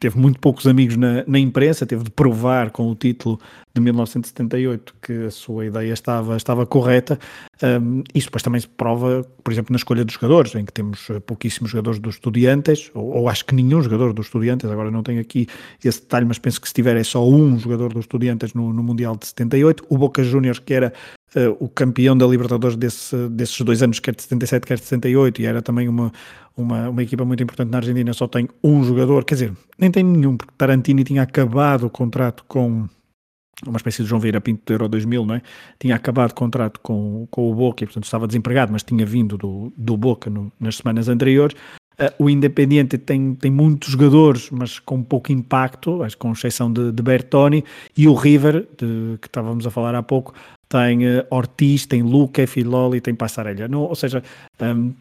teve muito poucos amigos na, na, imprensa, teve de provar com o título de 1978 que a sua ideia estava, estava correta. Um, isso depois também se prova, por exemplo, na escolha dos jogadores, em que temos eh, pouquíssimos jogadores dos estudiantes, ou, ou acho que nenhum jogador dos estudiantes, agora não tenho aqui esse detalhe, mas penso que se tiver é só um jogador dos estudiantes no, no Mundial de 78. O Boca Juniors, que era uh, o campeão da Libertadores desse, desses dois anos, quer de 77, quer de 78, e era também uma, uma, uma equipa muito importante na Argentina, só tem um jogador, quer dizer, nem tem nenhum, porque Tarantini tinha acabado o contrato com uma espécie de João Vieira Pinto do Euro 2000, não é? Tinha acabado o contrato com, com o Boca e, portanto, estava desempregado, mas tinha vindo do, do Boca no, nas semanas anteriores. Uh, o Independiente tem, tem muitos jogadores, mas com pouco impacto, acho com exceção de, de Bertoni, e o River, de, que estávamos a falar há pouco, tem uh, Ortiz, tem Luca, Filoli, tem Passarelha. Não, ou seja, um,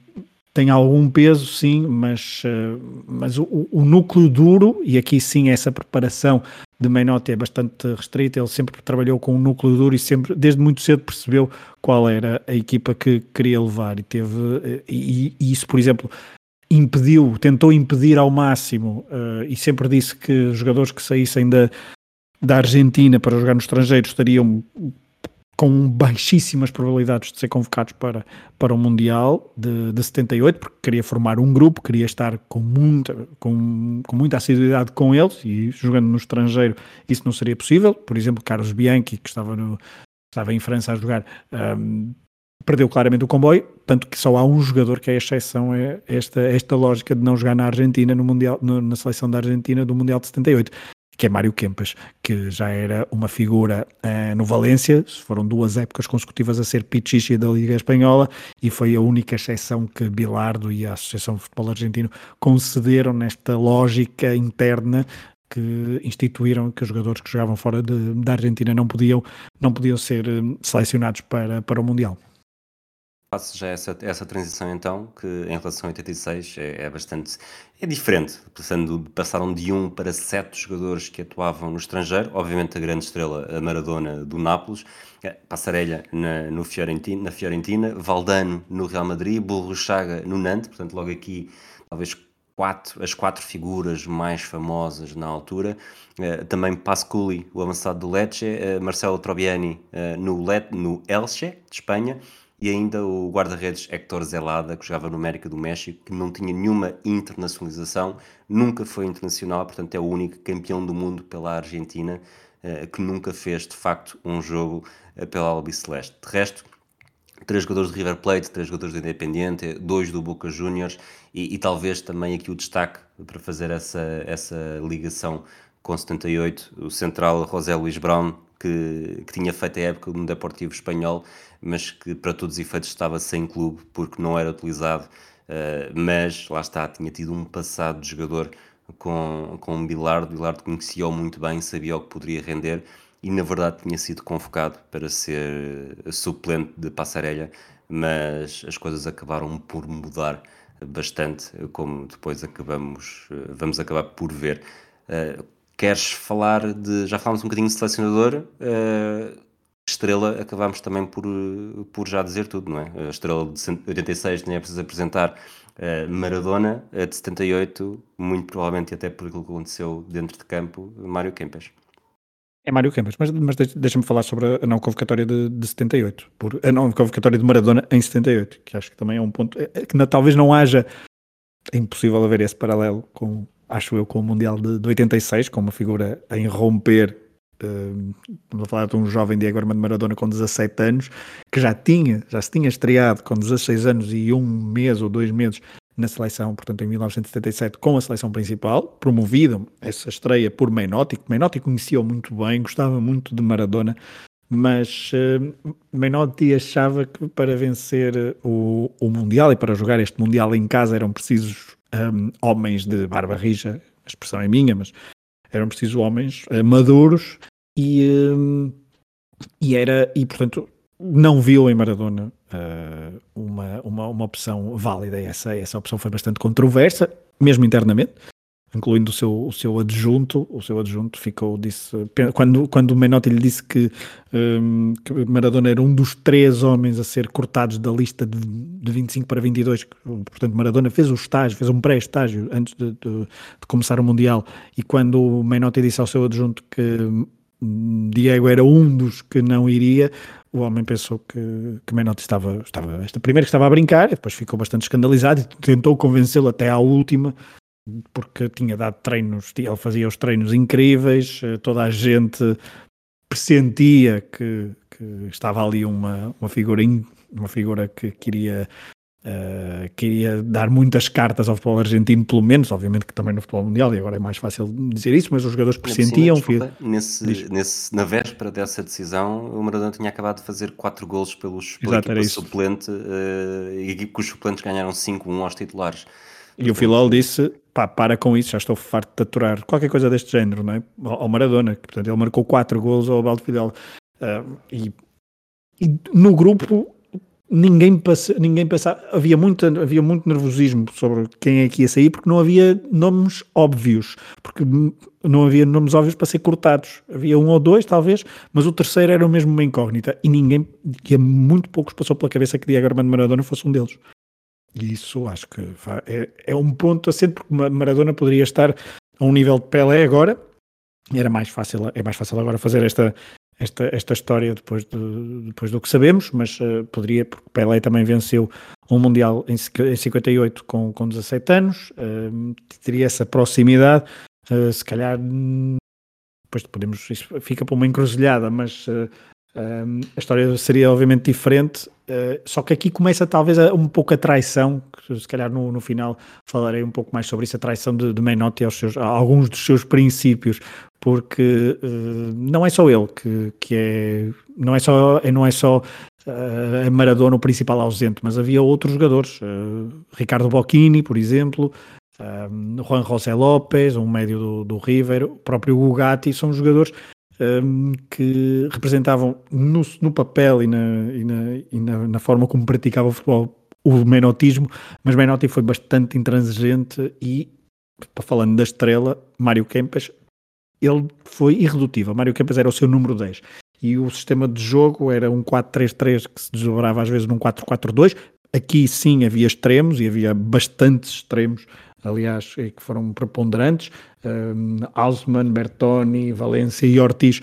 tem algum peso, sim, mas, uh, mas o, o, núcleo duro, e aqui sim essa preparação de Menotti é bastante restrita, ele sempre trabalhou com um núcleo duro e sempre, desde muito cedo, percebeu qual era a equipa que queria levar e teve, e, e isso, por exemplo, impediu, tentou impedir ao máximo uh, e sempre disse que jogadores que saíssem da, da Argentina para jogar no estrangeiro estariam com baixíssimas probabilidades de ser convocados para, para o Mundial de, de 78, porque queria formar um grupo, queria estar com muita, com, com muita assiduidade com eles e jogando no estrangeiro isso não seria possível. Por exemplo, Carlos Bianchi, que estava, no, estava em França a jogar, um, perdeu claramente o comboio, tanto que só há um jogador que é a exceção, é esta, esta lógica de não jogar na Argentina, no mundial, no, na seleção da Argentina do Mundial de 78 que é Mário Kempes, que já era uma figura uh, no Valência, foram duas épocas consecutivas a ser pichichi da Liga Espanhola e foi a única exceção que Bilardo e a Associação de Futebol Argentino concederam nesta lógica interna que instituíram que os jogadores que jogavam fora de, da Argentina não podiam, não podiam ser eh, selecionados para, para o Mundial. Faço já essa, essa transição então, que em relação a 86 é, é bastante é diferente, passando, passaram de um para sete jogadores que atuavam no estrangeiro, obviamente a grande estrela, a Maradona do Nápoles, Passarelha na, no Fiorentina, na Fiorentina, Valdano no Real Madrid, Burro Chaga no Nantes, portanto logo aqui talvez quatro, as quatro figuras mais famosas na altura, uh, também Pasculi, o avançado do Lecce, uh, Marcelo Troviani uh, no, Let, no Elche, de Espanha, e ainda o guarda-redes Héctor Zelada, que jogava no América do México, que não tinha nenhuma internacionalização, nunca foi internacional, portanto é o único campeão do mundo pela Argentina, uh, que nunca fez de facto um jogo uh, pela Albiceleste. De resto, três jogadores de River Plate, três jogadores do Independiente, dois do Boca Juniors e, e, talvez também aqui o destaque para fazer essa, essa ligação com 78, o central José Luís Brown, que, que tinha feito a época no Deportivo Espanhol, mas que para todos os efeitos estava sem clube porque não era utilizado, uh, mas lá está, tinha tido um passado de jogador com, com o Bilardo, Bilardo conhecia-o muito bem, sabia o que poderia render e na verdade tinha sido convocado para ser suplente de Passarelha, mas as coisas acabaram por mudar bastante, como depois acabamos, eh, vamos acabar por ver. Queres falar de. Já falámos um bocadinho de selecionador. Uh, estrela, acabámos também por, por já dizer tudo, não é? A estrela de 86 nem é preciso apresentar. Uh, Maradona, a de 78, muito provavelmente até por aquilo que aconteceu dentro de campo, Mário Kempes. É Mário Kempes, mas, mas deixa-me falar sobre a não convocatória de, de 78, por, a não convocatória de Maradona em 78, que acho que também é um ponto é que na, talvez não haja, é impossível haver esse paralelo com, acho eu, com o Mundial de, de 86, com uma figura a irromper. Uh, estamos a falar de um jovem Diego Armando Maradona com 17 anos, que já tinha, já se tinha estreado com 16 anos e um mês ou dois meses na seleção, portanto em 1977, com a seleção principal, promovido essa estreia por Menotti, que Menotti conhecia muito bem, gostava muito de Maradona, mas uh, Menotti achava que para vencer o, o Mundial e para jogar este Mundial em casa eram precisos um, homens de barba rija, a expressão é minha, mas eram precisos homens uh, maduros e, um, e era, e portanto não viu em Maradona uh, uma, uma, uma opção válida. Essa, essa opção foi bastante controversa, mesmo internamente incluindo o seu, o seu adjunto, o seu adjunto ficou, disse, quando, quando o Menotti lhe disse que, um, que, Maradona era um dos três homens a ser cortados da lista de, de 25 para 22, portanto Maradona fez o estágio, fez um pré-estágio antes de, de, de, começar o Mundial, e quando o Menotti disse ao seu adjunto que hum, Diego era um dos que não iria, o homem pensou que, que Menotti estava, estava, primeiro que estava a brincar, depois ficou bastante escandalizado e tentou convencê-lo até à última porque tinha dado treinos, ele fazia os treinos incríveis, eh, toda a gente pressentia que, que estava ali uma, uma figura uma figura que queria uh, queria dar muitas cartas ao futebol argentino, pelo menos, obviamente que também no futebol mundial, e agora é mais fácil dizer isso, mas os jogadores pressentiam. Desculpa, nesse, nesse, na véspera dessa decisão, o Maradona tinha acabado de fazer 4 golos pelos, pela Exato, equipa suplente uh, e que os suplentes ganharam 5-1 aos titulares. E o Filol disse: pá, para com isso, já estou farto de aturar qualquer coisa deste género, não é? Ao Maradona, que, portanto, ele marcou 4 gols ao Baldo Fidel. Uh, e, e, no grupo ninguém, passa, ninguém passava, havia muito, havia muito nervosismo sobre quem é que ia sair, porque não havia nomes óbvios, porque não havia nomes óbvios para ser cortados. Havia um ou dois, talvez, mas o terceiro era mesmo uma incógnita, e ninguém, que muito poucos passou pela cabeça que Diego Armando Maradona fosse um deles. E isso acho que é, é um ponto assente, porque Maradona poderia estar a um nível de Pelé agora, era mais fácil, é mais fácil agora fazer esta, esta, esta história depois, de, depois do que sabemos, mas uh, poderia, porque Pelé também venceu um Mundial em, em 58 com, com 17 anos, uh, teria essa proximidade, uh, se calhar depois podemos, isso fica para uma encruzilhada, mas um, a história seria obviamente diferente, uh, só que aqui começa talvez a, um pouco a traição, se calhar no, no final falarei um pouco mais sobre isso, a traição de, de Menotti aos seus, a alguns dos seus princípios, porque uh, não é só ele que, que é, não é só, não é só uh, a Maradona o principal ausente, mas havia outros jogadores, Ricardo Bocchini, por exemplo, Juan José López, um médio do, do River, o próprio Gugatti, são jogadores um, que representavam no, no papel e, na, e, na, e na, na, forma como praticava o futebol o menotismo, mas Menotti foi bastante intransigente e, falando da estrela, Mário Kempes, ele foi irredutível. Mário Kempes era o seu número 10 e o sistema de jogo era um 4-3-3 que se desdobrava às vezes num 4-4-2. Aqui sim havia extremos e havia bastantes extremos aliás, que foram preponderantes. Um, Bertoni, Valência e Ortiz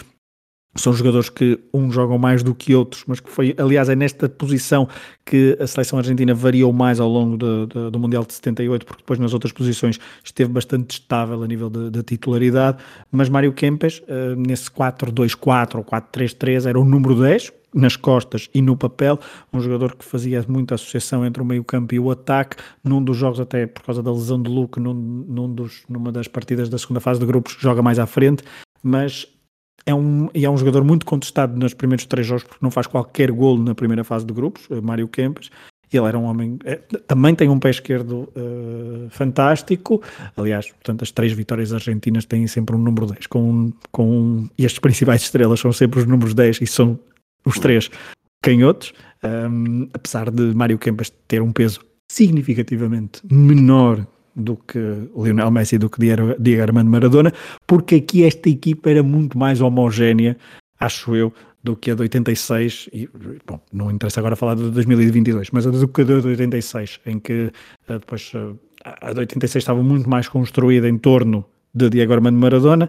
são jogadores que uns jogam mais do que outros, mas que foi, aliás, é nesta posição que a seleção argentina variou mais ao longo de, de, do Mundial de 78, porque depois nas outras posições esteve bastante estável a nível de titularidade, mas Mário Kempes, uh, nesse 4-2-4 ou 4-3-3, era o número 10, nas costas e no papel, um jogador que fazia muita associação entre o meio-campo e o ataque, num dos jogos, até por causa da lesão de Luke, num, num dos, numa das partidas da segunda fase de grupos, joga mais à frente, mas é um, e é um jogador muito contestado nos primeiros três jogos porque não faz qualquer golo na primeira fase de grupos, eh, Mário Kempes. Ele era um homem, é, também tem um pé esquerdo uh, fantástico. Aliás, portanto, as três vitórias argentinas têm sempre um número 10. Com, com, e as principais estrelas são sempre os números 10 e são os três canhotos, um, apesar de Mário Kempes ter um peso significativamente menor do que Lionel Messi do que Diego Armando Maradona, porque aqui esta equipa era muito mais homogénea, acho eu, do que a de 86, e, bom, não interessa agora falar de 2022, mas a do que a de 86, em que eh, depois eh, a de 86 estava muito mais construída em torno de Diego Armando Maradona,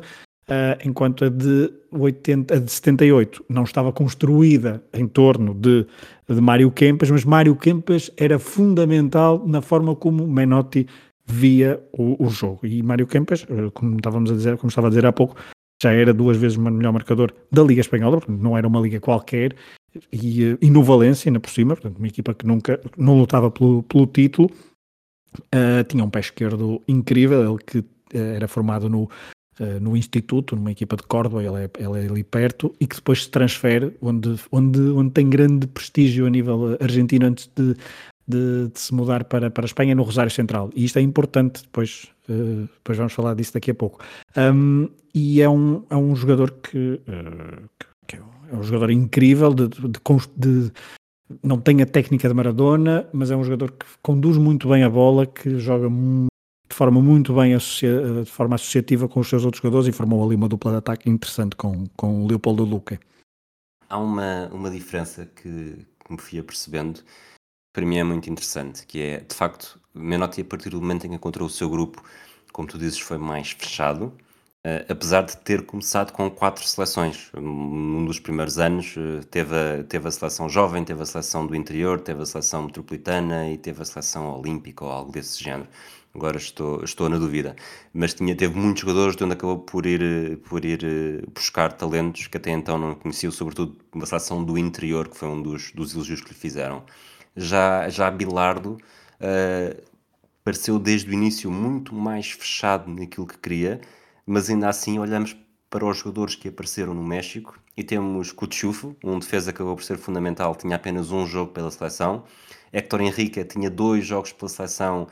Uh, enquanto a de, 80, a de 78 não estava construída em torno de, de Mário Kempes, mas Mário Kempes era fundamental na forma como Menotti via o, o jogo. E Mário Kempes, ah, como estávamos a dizer, como estava a dizer há pouco, já era duas vezes o melhor marcador da Liga Espanhola, não era uma liga qualquer, e, e no Valência, ainda por cima, portanto uma equipa que nunca não lutava pelo, pelo título, uh, tinha um pé esquerdo incrível, ele que era formado no, uh, no Instituto, numa equipa de Córdoba, ele é, ele é ali perto, e que depois se transfere, onde, onde, onde tem grande prestígio a nível argentino antes de, de, de, se mudar para, para a Espanha, no Rosário Central. E isto é importante, depois, uh, depois vamos falar disso daqui a pouco. Um, e é um, é um jogador que, uh, que, é um jogador incrível de, de, de não tem a técnica de Maradona, mas é um jogador que conduz muito bem a bola, que joga forma muito bem associa, de forma associativa com os seus outros jogadores e formou ali uma dupla de ataque interessante com, com o Leopoldo Luque. Há uma, uma diferença que, que me fui apercebendo, para mim é muito interessante, que é, de facto, Menotti, a partir do momento em que encontrou o seu grupo, como tu dizes, foi mais fechado, Uh, apesar de ter começado com quatro seleções. Num dos primeiros anos uh, teve, a, teve a seleção jovem, teve a seleção do interior, teve a seleção metropolitana e teve a seleção olímpica ou algo desse género agora estou, estou na dúvida. Mas tinha, teve muitos jogadores de onde acabou por ir, por ir eh, buscar talentos que até então não conhecia, sobretudo uma seleção do interior, que foi um dos, dos elogios que lhe fizeram. Já, já Bilardo uh, pareceu desde o início muito mais fechado naquilo que queria, mas ainda assim olhamos para os jogadores que apareceram no México e temos Kutchufo, um defesa que acabou por ser fundamental, tinha apenas um jogo pela seleção. Héctor Henrique tinha dois jogos pela seleção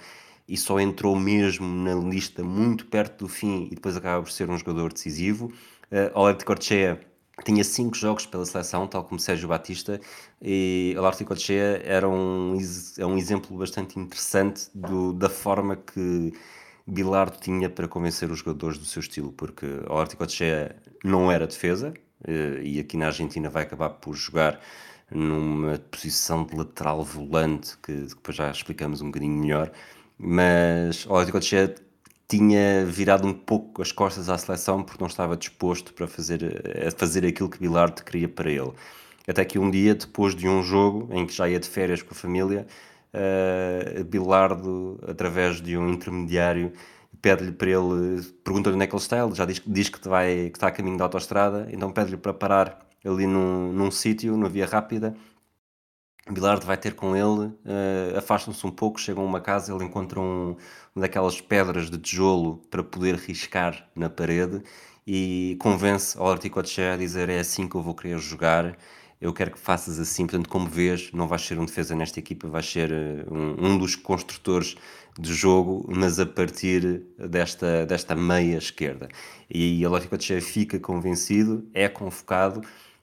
e só entrou mesmo na lista muito perto do fim e depois acaba por ser um jogador decisivo. Uh, Oleg de Corchea tinha cinco jogos pela seleção, tal como Sérgio Batista, e Oleg de Corchea era um, é um exemplo bastante interessante do, da forma que Bilardo tinha para convencer os jogadores do seu estilo, porque Oleg de Corchea não era defesa, uh, e aqui na Argentina vai acabar por jogar numa posição de lateral volante, que depois já explicamos um bocadinho melhor, mas o Atlético de tinha virado um pouco as costas à seleção porque não estava disposto para fazer, a fazer aquilo que Bilardo queria para ele. Até que um dia, depois de um jogo em que já ia de férias com a família, uh, Bilardo, através de um intermediário, pede-lhe para ele, pergunta-lhe onde é que ele está, ele já diz, diz que, vai, que está a caminho da autostrada, então pede-lhe para parar ali num, num sítio, numa via rápida. Bilardo vai ter com ele, uh, afastam-se um pouco, chegam a uma casa, ele encontra um, uma daquelas pedras de tijolo para poder riscar na parede e convence ao Articoche a dizer é assim que eu vou querer jogar eu quero que faças assim. Portanto, como vês, não vais ser um defesa nesta equipa, vais ser eh, um, um dos construtores de jogo, mas a partir desta, desta meia esquerda. E a Lógico fica convencido, é convocado,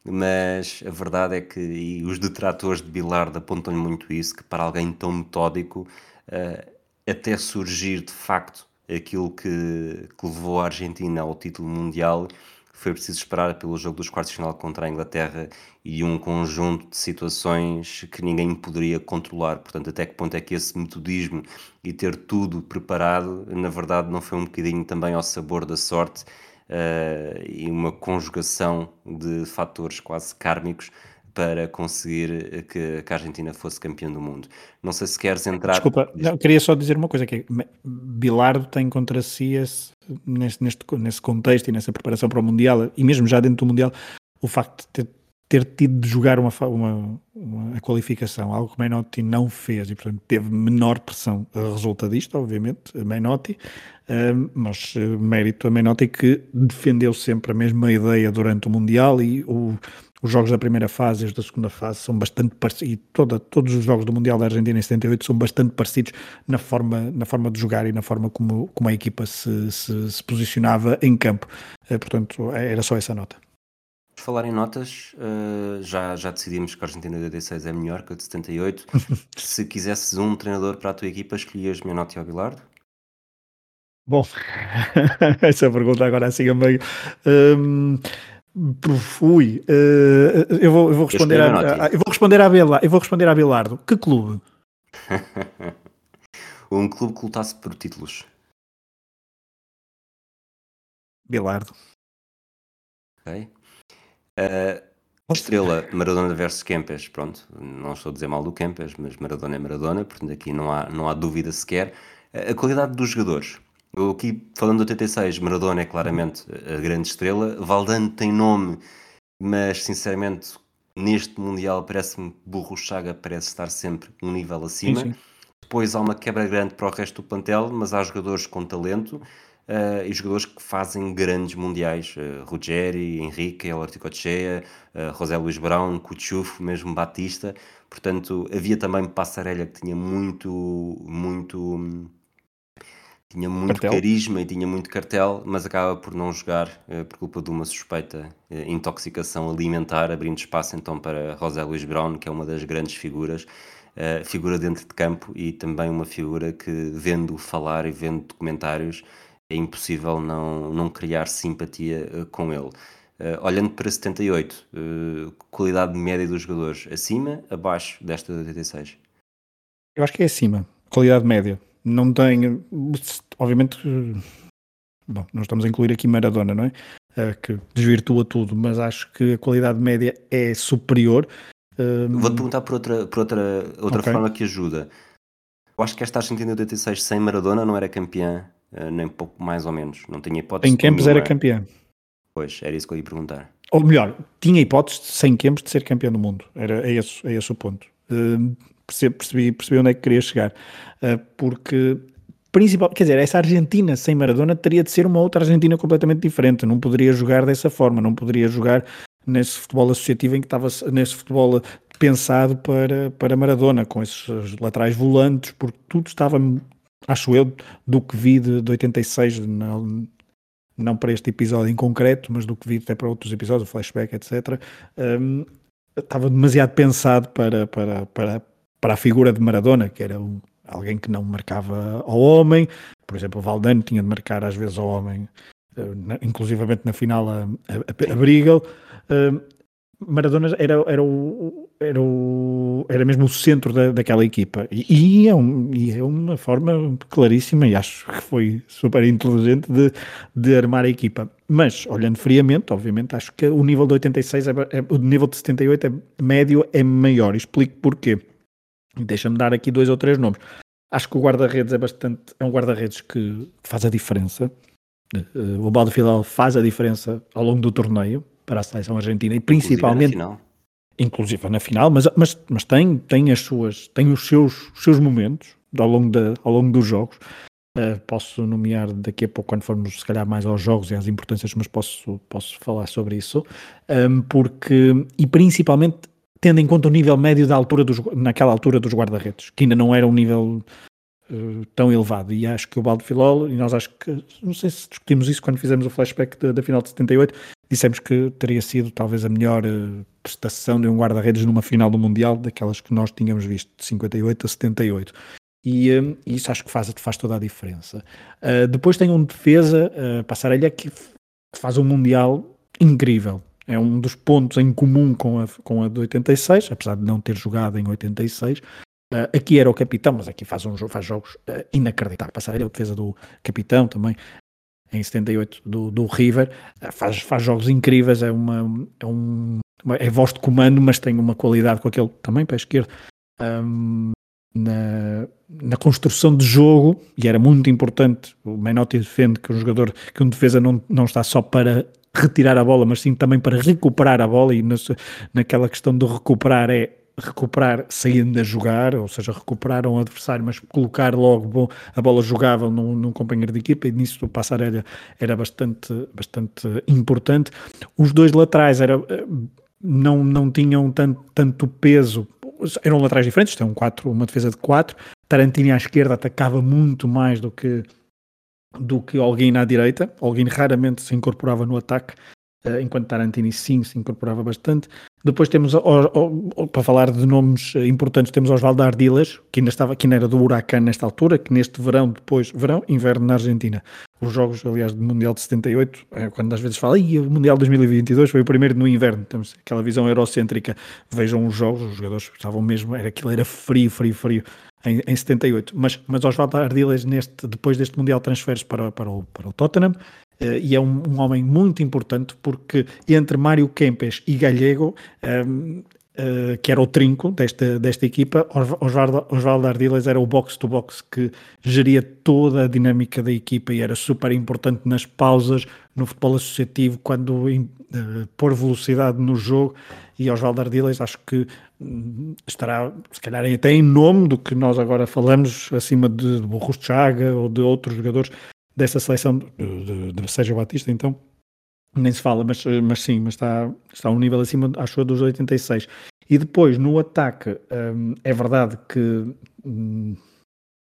mas a verdade é que os detratores de Bilardo apontam-lhe muito isso, que para alguém tão metódico, uh, até surgir de facto aquilo que, que levou a Argentina ao título mundial, foi preciso esperar pelo jogo dos quartos de final contra a Inglaterra e um conjunto de situações que ninguém poderia controlar. Portanto, até que ponto é que esse metodismo e ter tudo preparado, na verdade, não foi um bocadinho também ao sabor da sorte uh, e uma conjugação de fatores quase kármicos para conseguir que, que, a Argentina fosse campeã do mundo. Não sei se queres entrar. Desculpa, não, queria só dizer uma coisa: que é, Bilardo tem contra si esse, neste, neste, nesse contexto e nessa preparação para o Mundial, e mesmo já dentro do Mundial, o facto de ter, ter tido de jogar uma, uma, uma, qualificação, algo que Menotti não fez, e portanto teve menor pressão. Resulta disto, obviamente, Menotti, uh, mas uh, mérito a Menotti que defendeu sempre a mesma ideia durante o Mundial e o os jogos da primeira fase e os da segunda fase são bastante parecidos, e toda, todos os jogos do Mundial da Argentina em 78 são bastante parecidos na forma, na forma de jogar e na forma como, como a equipa se, se, se posicionava em campo. Eh, portanto, era só essa nota. Por falar em notas, uh, já, já decidimos que a Argentina de 86 é melhor que a de 78. *laughs* se quisesses um treinador para a tua equipa, escolhias Menotti ou Bilardo? Bom, *laughs* essa pergunta agora assim é meio. Um, Fui. Uh, eu, vou, eu, vou responder a, a, eu vou responder a Belardo. Eu vou responder a Belardo. Que clube? *laughs* um clube que lutasse por títulos. Belardo. Ok. Uh, estrela Maradona versus Kempes. Pronto, não estou a dizer mal do Kempes, mas Maradona é Maradona, portanto aqui não há, não há dúvida sequer. Uh, a qualidade dos jogadores. Eu aqui, falando do 86, Maradona é claramente a grande estrela. Valdano tem nome, mas sinceramente, neste Mundial, parece-me Burro Chaga parece estar sempre um nível acima. Sim, sim. Depois há uma quebra grande para o resto do plantel, mas há jogadores com talento uh, e jogadores que fazem grandes mundiais. Uh, Ruggeri, Henrique, El Articochea, uh, José Luís Brown, Cuchufo, mesmo Batista. Portanto, havia também Passarelha que tinha muito, muito tinha muito cartel. carisma e tinha muito cartel, mas acaba por não jogar uh, por culpa de uma suspeita uh, intoxicação alimentar, abrindo espaço então para José Luís Brown, que é uma das grandes figuras, uh, figura dentro de campo e também uma figura que, vendo falar e vendo documentários, é impossível não, não criar simpatia com ele. olhando para 78, qualidade média dos jogadores, acima, abaixo desta de 86? Eu acho que é acima, qualidade média não tem, obviamente, bom, nós estamos a incluir aqui Maradona, não é? Uh, que desvirtua tudo, mas acho que a qualidade média é superior. Uh, Vou-te perguntar por outra, por outra, outra okay. forma que ajuda. Eu acho que esta Argentina de 86 sem Maradona não era campeã, uh, nem pouco mais ou menos. Não tinha hipótese. Em Campos era campeã. Pois, era isso que eu ia perguntar. Ou melhor, tinha hipótese sem Campos de ser campeão do mundo. Era, é, esse, é esse o ponto. Uh, percebi, percebi onde é que queria chegar. Uh, porque principal, quer dizer, essa Argentina sem Maradona teria de ser uma outra Argentina completamente diferente, não poderia jogar dessa forma, não poderia jogar nesse futebol associativo em que estava nesse futebol pensado para, para Maradona, com esses laterais volantes, porque tudo estava, acho eu, do que vi de, de 86, não, não para este episódio em concreto, mas do que vi até para outros episódios, o flashback, etc. Um, estava demasiado pensado para, para, para, para a figura de Maradona, que era um, alguém que não marcava ao homem, por exemplo, o Valdano tinha de marcar às vezes ao homem, uh, inclusivamente na final a, a, a uh, Maradona era, era, o, era, o, era mesmo o centro da, daquela equipa e, e, é um, e é uma forma claríssima e acho que foi super inteligente de, de armar a equipa. Mas, olhando friamente, obviamente, acho que o nível de 86, é, é, o nível de 78 é médio, é maior. Explico porquê. Deixa-me dar aqui dois ou três nomes. Acho que o guarda-redes é bastante, é um guarda-redes que faz a diferença. Eh, o Baldo Fidel faz a diferença ao longo do torneio para a seleção argentina e principalmente inclusive na final, inclusive na final mas, mas, mas tem, tem, as suas, tem os, seus, os seus momentos ao longo, da, ao longo dos jogos. Uh, posso nomear daqui a pouco, quando formos se calhar mais aos jogos e às importâncias, mas posso, posso falar sobre isso, um, porque, e principalmente tendo em conta o nível médio da altura dos, naquela altura dos guarda-redes, que ainda não era um nível uh, tão elevado. E acho que o Baldo Filol, e nós acho que, não sei se discutimos isso quando fizemos o flashback da, da final de 78, dissemos que teria sido talvez a melhor uh, prestação de um guarda-redes numa final do Mundial, daquelas que nós tínhamos visto, de 58 a 78. E, um, isso acho que faz, faz toda a diferença. Uh, depois tem um defesa, uh, Passarelha, que faz um Mundial incrível. É um dos pontos em comum com a, com a de 86, apesar de não ter jogado em 86. Uh, aqui era o capitão, mas aqui faz, um, faz jogos uh, inacreditáveis. Passarelha, a defesa do capitão também em 78 do, do River, eh, faz, faz jogos incríveis, é uma, é um é voz de comando, mas tem uma qualidade com aquele também para a esquerda um, na, na construção de jogo, e era muito importante, o Menotti defende que um jogador, que um defesa não, não está só para retirar a bola, mas sim também para recuperar a bola, e na, naquela questão de recuperar é recuperar saindo a jogar, ou seja, recuperar um adversário, mas colocar logo bom, a bola jogável num, num, companheiro de equipa, e nisso o passar era, bastante, bastante importante. Os dois laterais era, não, não tinham tanto, tanto peso, eram laterais diferentes, tem um quatro, uma defesa de 4, Tarantini à esquerda atacava muito mais do que do que alguém na direita, alguém raramente se incorporava no ataque, eh, enquanto Tarantini sim se incorporava bastante. Depois temos, para falar de nomes eh, importantes, temos Osvaldo Ardilas, que ainda estava, que ainda era do Huracan nesta altura, que neste verão, depois, verão, inverno na Argentina. Os jogos, aliás, do Mundial de 78, é quando às vezes fala, o Mundial de 2022 foi o primeiro no inverno, temos aquela visão eurocêntrica. Vejam os jogos, os jogadores estavam mesmo, era aquilo era frio, frio, frio em, em 78. Mas, mas Osvaldo Ardilas, neste, depois deste Mundial, transfere para, para, o, para o Tottenham. Uh, e é um, um, homem muito importante porque entre Mário Kempes e Galego, um, ehm, eh, que era o trinco desta, desta equipa, Osvaldo, Osvaldo Ardiles era o box-to-box que geria toda a dinâmica da equipa e era super importante nas pausas, no futebol associativo, quando uh, pôr velocidade no jogo. E Osvaldo Ardiles acho que um, estará, se calhar, até em nome do que nós agora falamos, acima de, de Chaga ou de outros jogadores dessa seleção de, de, de Sérgio Batista, então nem se fala, mas, mas sim, mas está, está um nível acima, acho eu, dos 86. E depois, no ataque, hum, é verdade que hum,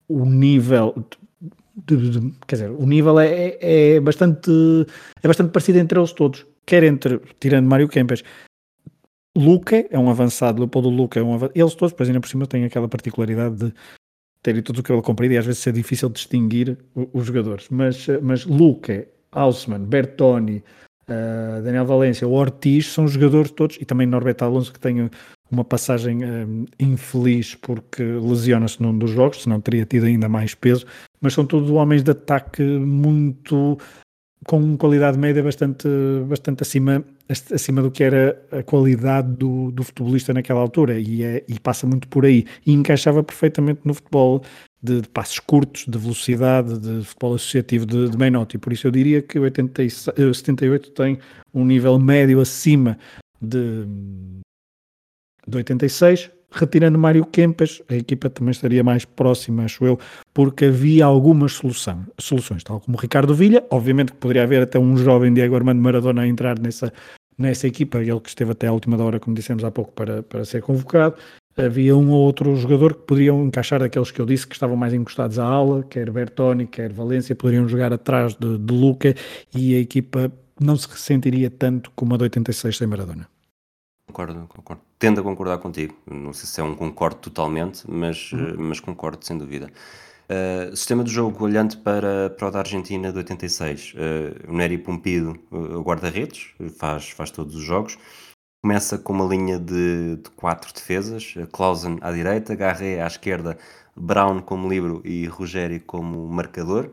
o nível, de, de, quer dizer, o nível é, é, é, bastante, é bastante parecido entre eles todos, quer entre, tirando Mário Kempes, Luca é um avançado, Leopoldo Luca é um avançado, eles todos, depois ainda por cima, têm aquela particularidade de terem todo o cabelo comprido e às vezes ser difícil distinguir os jogadores. Mas, mas Luca, Hausmann, Bertoni, uh, Daniel Valência, Ortiz são jogadores todos, e também Norberto Alonso que tem uma passagem um, eh, infeliz porque lesiona-se num dos jogos, senão teria tido ainda mais peso, mas são todos homens de ataque muito com qualidade média bastante, bastante acima, acima do que era a qualidade do, do futebolista naquela altura. E, é, e passa muito por aí. E encaixava perfeitamente no futebol de, de passos curtos, de velocidade, de futebol associativo de, de Menotti, por isso eu diria que o 78 tem um nível médio acima de, de 86, retirando Mário Kempes, a equipa também estaria mais próxima, acho eu, porque havia algumas solução, soluções, tal como Ricardo Vilha, obviamente que poderia haver até um jovem Diego Armando Maradona a entrar nessa, nessa equipa, ele que esteve até a última hora, como dissemos há pouco, para, para ser convocado, havia um ou outro jogador que poderiam encaixar aqueles que eu disse que estavam mais encostados à ala, quer Bertoni, quer Valência, poderiam jogar atrás de, de Luca e a equipa não se ressentiria tanto como a de 86 sem Maradona. Concordo, concordo. Tendo a concordar contigo. Não sei se é um concordo totalmente, mas, uhum. Eh, mas concordo sem dúvida. Uh, sistema de jogo olhando para, para o da Argentina de 86. Uh, o Neri Pompido, o guarda-redes, faz, faz todos os jogos. começa com uma linha de, de quatro defesas, Clausen à direita, Garré à esquerda, Brown como livro e Ruggeri como marcador.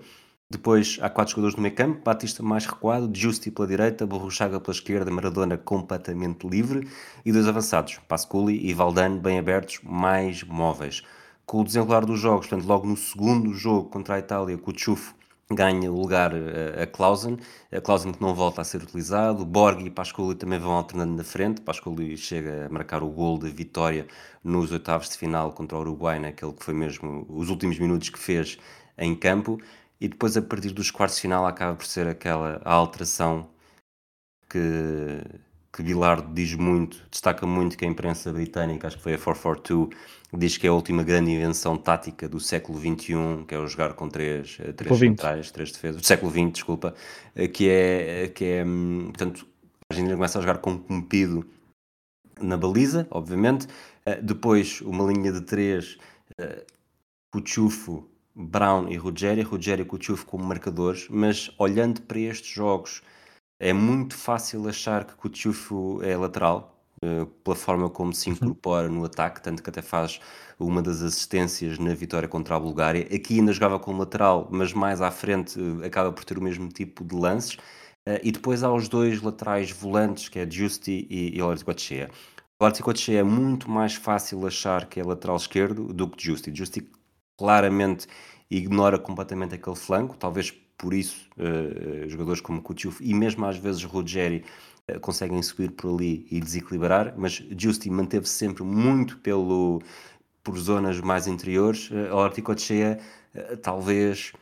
Depois há quatro jogadores no meio campo, Batista mais recuado, Justi pela direita, Borruchaga pela esquerda, Maradona completamente livre e dois avançados, Pasculi e Valdano bem abertos, mais móveis. Com o desenrolar dos jogos, portanto logo no segundo jogo contra a Itália, com o Chufo ganha o lugar a, a Clausen, a Clausen que não volta a ser utilizado, Borg e Pascoli também vão alternando na frente, Pascoli chega a marcar o gol de vitória nos oitavos de final contra o Uruguai, naquele que foi mesmo os últimos minutos que fez em campo, e depois a partir dos quartos de final acaba por ser aquela alteração que, que Bilardo diz muito, destaca muito que a imprensa britânica, acho que foi a 442, diz que é a última grande invenção tática do século XXI, que é o jogar com três, eh, três centrais, três defesas, do século XX, desculpa, eh, que é, que é hum, portanto, a Argentina começa a jogar com compido na baliza, obviamente, eh, depois uma linha de três, Cuchufo, Brown e Rogério, Rogério e Cuchufo como marcadores, mas olhando para estes jogos é muito fácil achar que Cuchufo é lateral, eh, pela forma como se uhum. incorpora no ataque, tanto que até faz uma das assistências na vitória contra a Bulgária. Aqui ainda jogava como lateral, mas mais à frente eh, acaba por ter o mesmo tipo de lances. Eh, e depois há os dois laterais volantes, que é Justi e, e Cochea. Lorenzo Cochea é muito mais fácil achar que é lateral esquerdo do que Justi. Justi claramente ignora completamente aquele flanco, talvez por isso uh, jogadores como Kutchuf e mesmo às vezes Ruggeri eh, conseguem subir por ali e desequilibrar, mas Justi manteve -se sempre muito pelo, por zonas mais interiores. A Horticochea, eh, talvez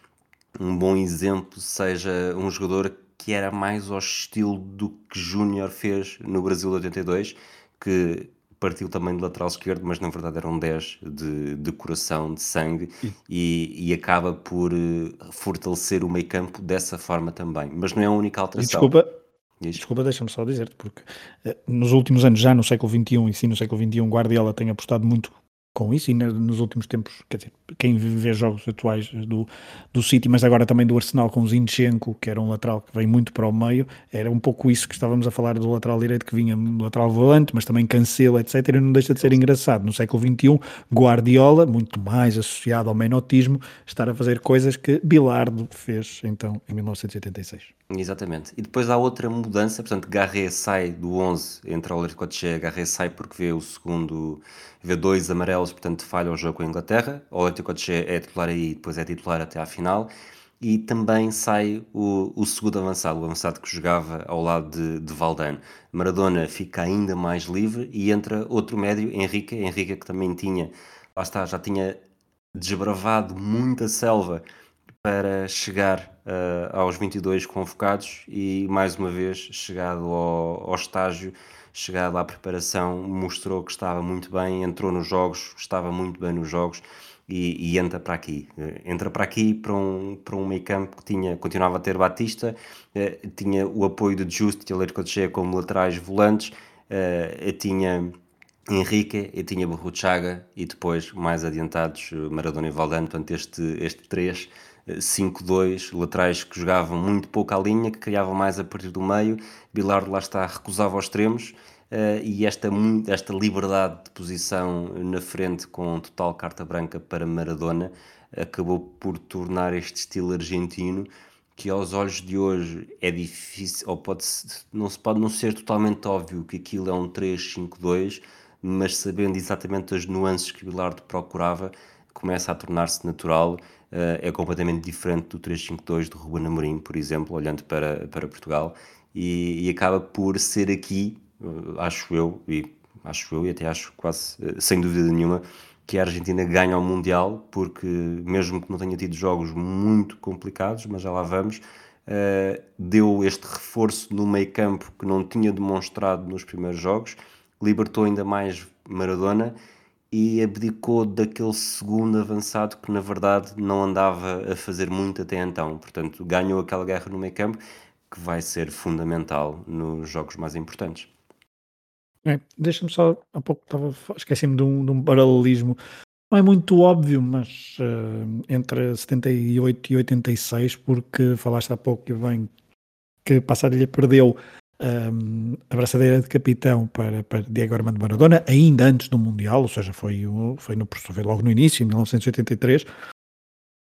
um bom exemplo seja um jogador que era mais ao estilo do que Júnior fez no Brasil de 82, que partiu também de lateral esquerdo, mas na verdade era um 10 de, de coração, de sangue, e, e acaba por uh, fortalecer o meio campo dessa forma também. Mas não é a única alteração. E desculpa, Desculpa, deixa-me só dizer-te, porque uh, nos últimos anos, já no século XXI e sim no século XXI, Guardiola tem apostado muito com isso e nos últimos tempos, quer dizer, quem vê jogos atuais do, do City, mas agora também do Arsenal com o Zinchenko, que era um lateral que vem muito para o meio, era um pouco isso que estávamos a falar do lateral direito que vinha no lateral volante, mas também cancela, etc. E não deixa de ser engraçado. No século XXI, Guardiola, muito mais associado ao menotismo, estar a fazer coisas que Bilardo fez então em 1986. Exatamente. E depois há outra mudança, portanto, Garré sai do 11, entra o Lercoche, Garré sai porque vê o segundo, vê dois amarelos, portanto falha o jogo com a Inglaterra. O Lercoche é titular aí, depois é titular até à final. E também sai o, o segundo avançado, o avançado que jogava ao lado de, de Valdano. Maradona fica ainda mais livre e entra outro médio, Henrique, Henrique que também tinha, lá está, já tinha desbravado muita selva para chegar uh, aos 22 convocados e mais uma vez chegado ao, ao, estágio, chegado à preparação, mostrou que estava muito bem, entrou nos jogos, estava muito bem nos jogos e, e entra para aqui. Uh, entra para aqui para um, para um meio campo que tinha, continuava a ter Batista, uh, tinha o apoio de Justo e Aleiro Cochea como laterais volantes, tinha Henrique e tinha Borruchaga e depois mais adiantados Maradona e Valdano, portanto este, este três 5-2, laterais que jogavam muito pouco à linha, que criavam mais a partir do meio. Bilardo lá está, recusava aos extremos. Uh, e esta, esta liberdade de posição na frente com total carta branca para Maradona acabou por tornar este estilo argentino que aos olhos de hoje é difícil, ou pode não se pode não ser totalmente óbvio que aquilo é um 3-5-2, mas sabendo exatamente as nuances que Bilardo procurava, começa a tornar-se natural é completamente diferente do 352 do Ruben Amorim, por exemplo, olhando para, para Portugal, e, e acaba por ser aqui, uh, acho eu, e acho eu, e até acho quase, uh, sem dúvida nenhuma, que a Argentina ganha o Mundial, porque mesmo que não tenha tido jogos muito complicados, mas já lá vamos, deu este reforço no meio campo que não tinha demonstrado nos primeiros jogos, libertou ainda mais Maradona e abdicou daquele segundo avançado que na verdade não andava a fazer muito até então. Portanto, ganhou aquela guerra no meio campo que vai ser fundamental nos jogos mais importantes. É, Deixa-me só, há pouco esqueci-me de um, de um paralelismo, não é muito óbvio, mas uh, entre 78 e 86, porque falaste há pouco que bem que Passarilha perdeu um, a braçadeira de capitão para, para Diego Armando Maradona, ainda antes do Mundial, ou seja, foi, foi, no, foi logo no início, em 1983,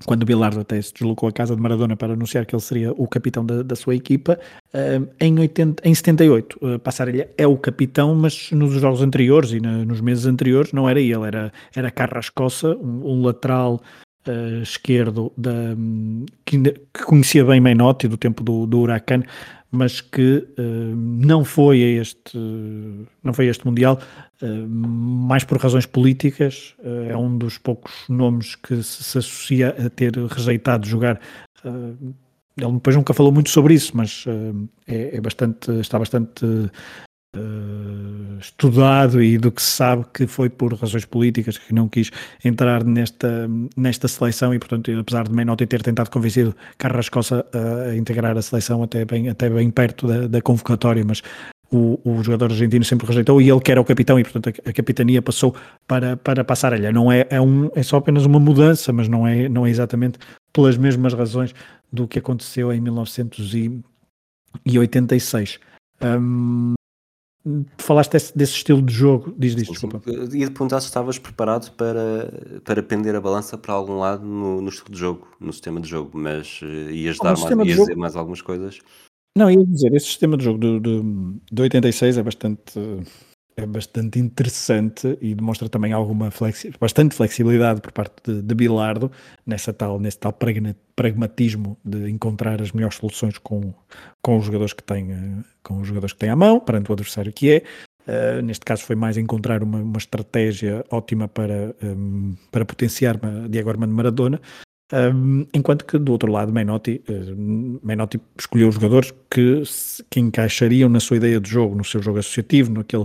quando Bilardo até se deslocou à casa de Maradona para anunciar que ele seria o capitão da, da sua equipa, em, 80, em 78, uh, Passarelha é o capitão, mas nos jogos anteriores e na, nos meses anteriores não era ele, era, era Carrascosa, um, um lateral uh, esquerdo da, que, que, conhecia bem Menotti do tempo do, do Huracan, mas que uh, não foi a este não foi este mundial uh, mais por razões políticas uh, é um dos poucos nomes que se, se associa a ter rejeitado jogar ele depois nunca falou muito sobre isso mas é, é, bastante está bastante uh, estudado e do que se sabe que foi por razões políticas que não quis entrar nesta, nesta seleção e, portanto, apesar de Menotti ter tentado convencer Carrascosa a integrar a seleção até bem, até bem perto da, da convocatória, mas o, o, jogador argentino sempre rejeitou e ele que era o capitão e portanto a, a capitania passou para, para Passarelha. Não é, é, um, é só apenas uma mudança, mas não é, não é exatamente pelas mesmas razões do que aconteceu em 1986. Um, falaste desse, desse, estilo de jogo, diz disso, desculpa. Ia perguntar se estavas preparado para, para pender a balança para algum lado no, no estilo de jogo, no sistema de jogo, mas uh, ias, dar mais, ias dizer mais algumas coisas. Não, ia dizer, esse sistema de jogo do 86 é bastante é bastante interessante e demonstra também alguma flexi bastante flexibilidade por parte de, de Bilardo nessa tal, nesse tal pragmatismo de encontrar as melhores soluções com, com os jogadores que eh, com os jogadores que têm à mão, perante o adversário que é. Uh, neste caso foi mais encontrar uma, uma estratégia ótima para, um, ehm, para potenciar Diego Armando Maradona um, enquanto que do outro lado, Menotti, uh, Menotti escolheu jogadores que, que encaixariam na sua ideia de jogo, no seu jogo associativo, naquele.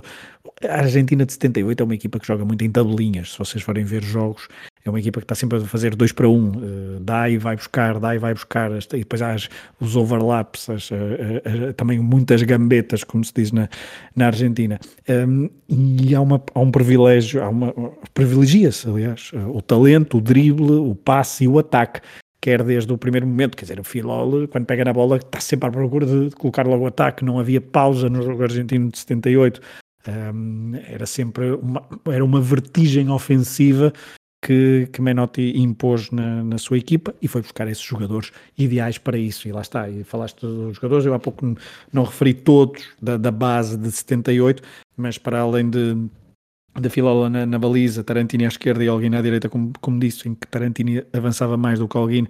A Argentina de 78 é uma equipa que joga muito em tabelinhas. Se vocês forem ver jogos, é uma equipa que está sempre a fazer dois para um, uh, dá e vai buscar, dá e vai buscar, e depois há as, os overlaps, as, uh, uh, também muitas gambetas, como se diz na, na Argentina. Um, e há, uma, há um privilégio, há uma, privilegia-se, aliás, o talento, o drible, o passe e o ataque. Quer desde o primeiro momento, quer dizer, o Filol, quando pega na bola, está sempre à procura de colocar logo o ataque, não havia pausa no jogo argentino de 78, um, era sempre uma, era uma vertigem ofensiva que, que Menotti impôs na, na, sua equipa e foi buscar esses jogadores ideais para isso. E lá está, e falaste dos jogadores, eu há pouco não referi todos da, da base de 78, mas para além de da Filola na, na, baliza, Tarantini à esquerda e Alguin à direita, como, como disse, em que Tarantini avançava mais do que Alguin,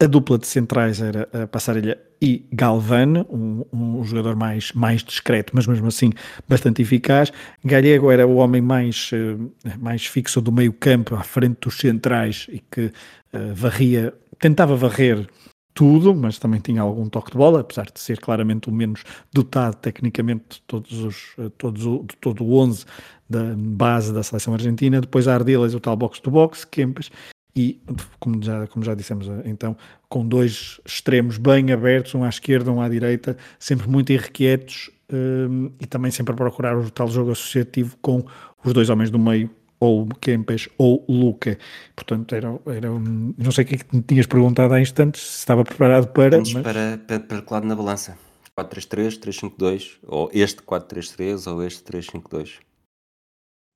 a dupla de centrais era a Passarelha e Galvano, um, um, jogador mais, mais discreto, mas mesmo assim bastante eficaz. Galego era o homem mais, eh, mais fixo do meio campo, à frente dos centrais e que uh, varria, tentava varrer tudo, mas também tinha algum toque de bola, apesar de ser claramente o menos dotado tecnicamente de todos os, eh, todos de todo o 11 da base da seleção argentina. Depois a Ardiles, o tal box-to-box, Kempes e, como já, como já dissemos, então, com dois extremos bem abertos, um à esquerda, um à direita, sempre muito irrequietos um, e também sempre a procurar o tal jogo associativo com os dois homens do meio, ou Kempes ou Luca. Portanto, era, era um, não sei o que é que me tinhas perguntado há instantes, se estava preparado para. Mas... Para, para, para que lado na balança? 4-3-3, 3-5-2, ou este 4-3-3 ou este 3-5-2?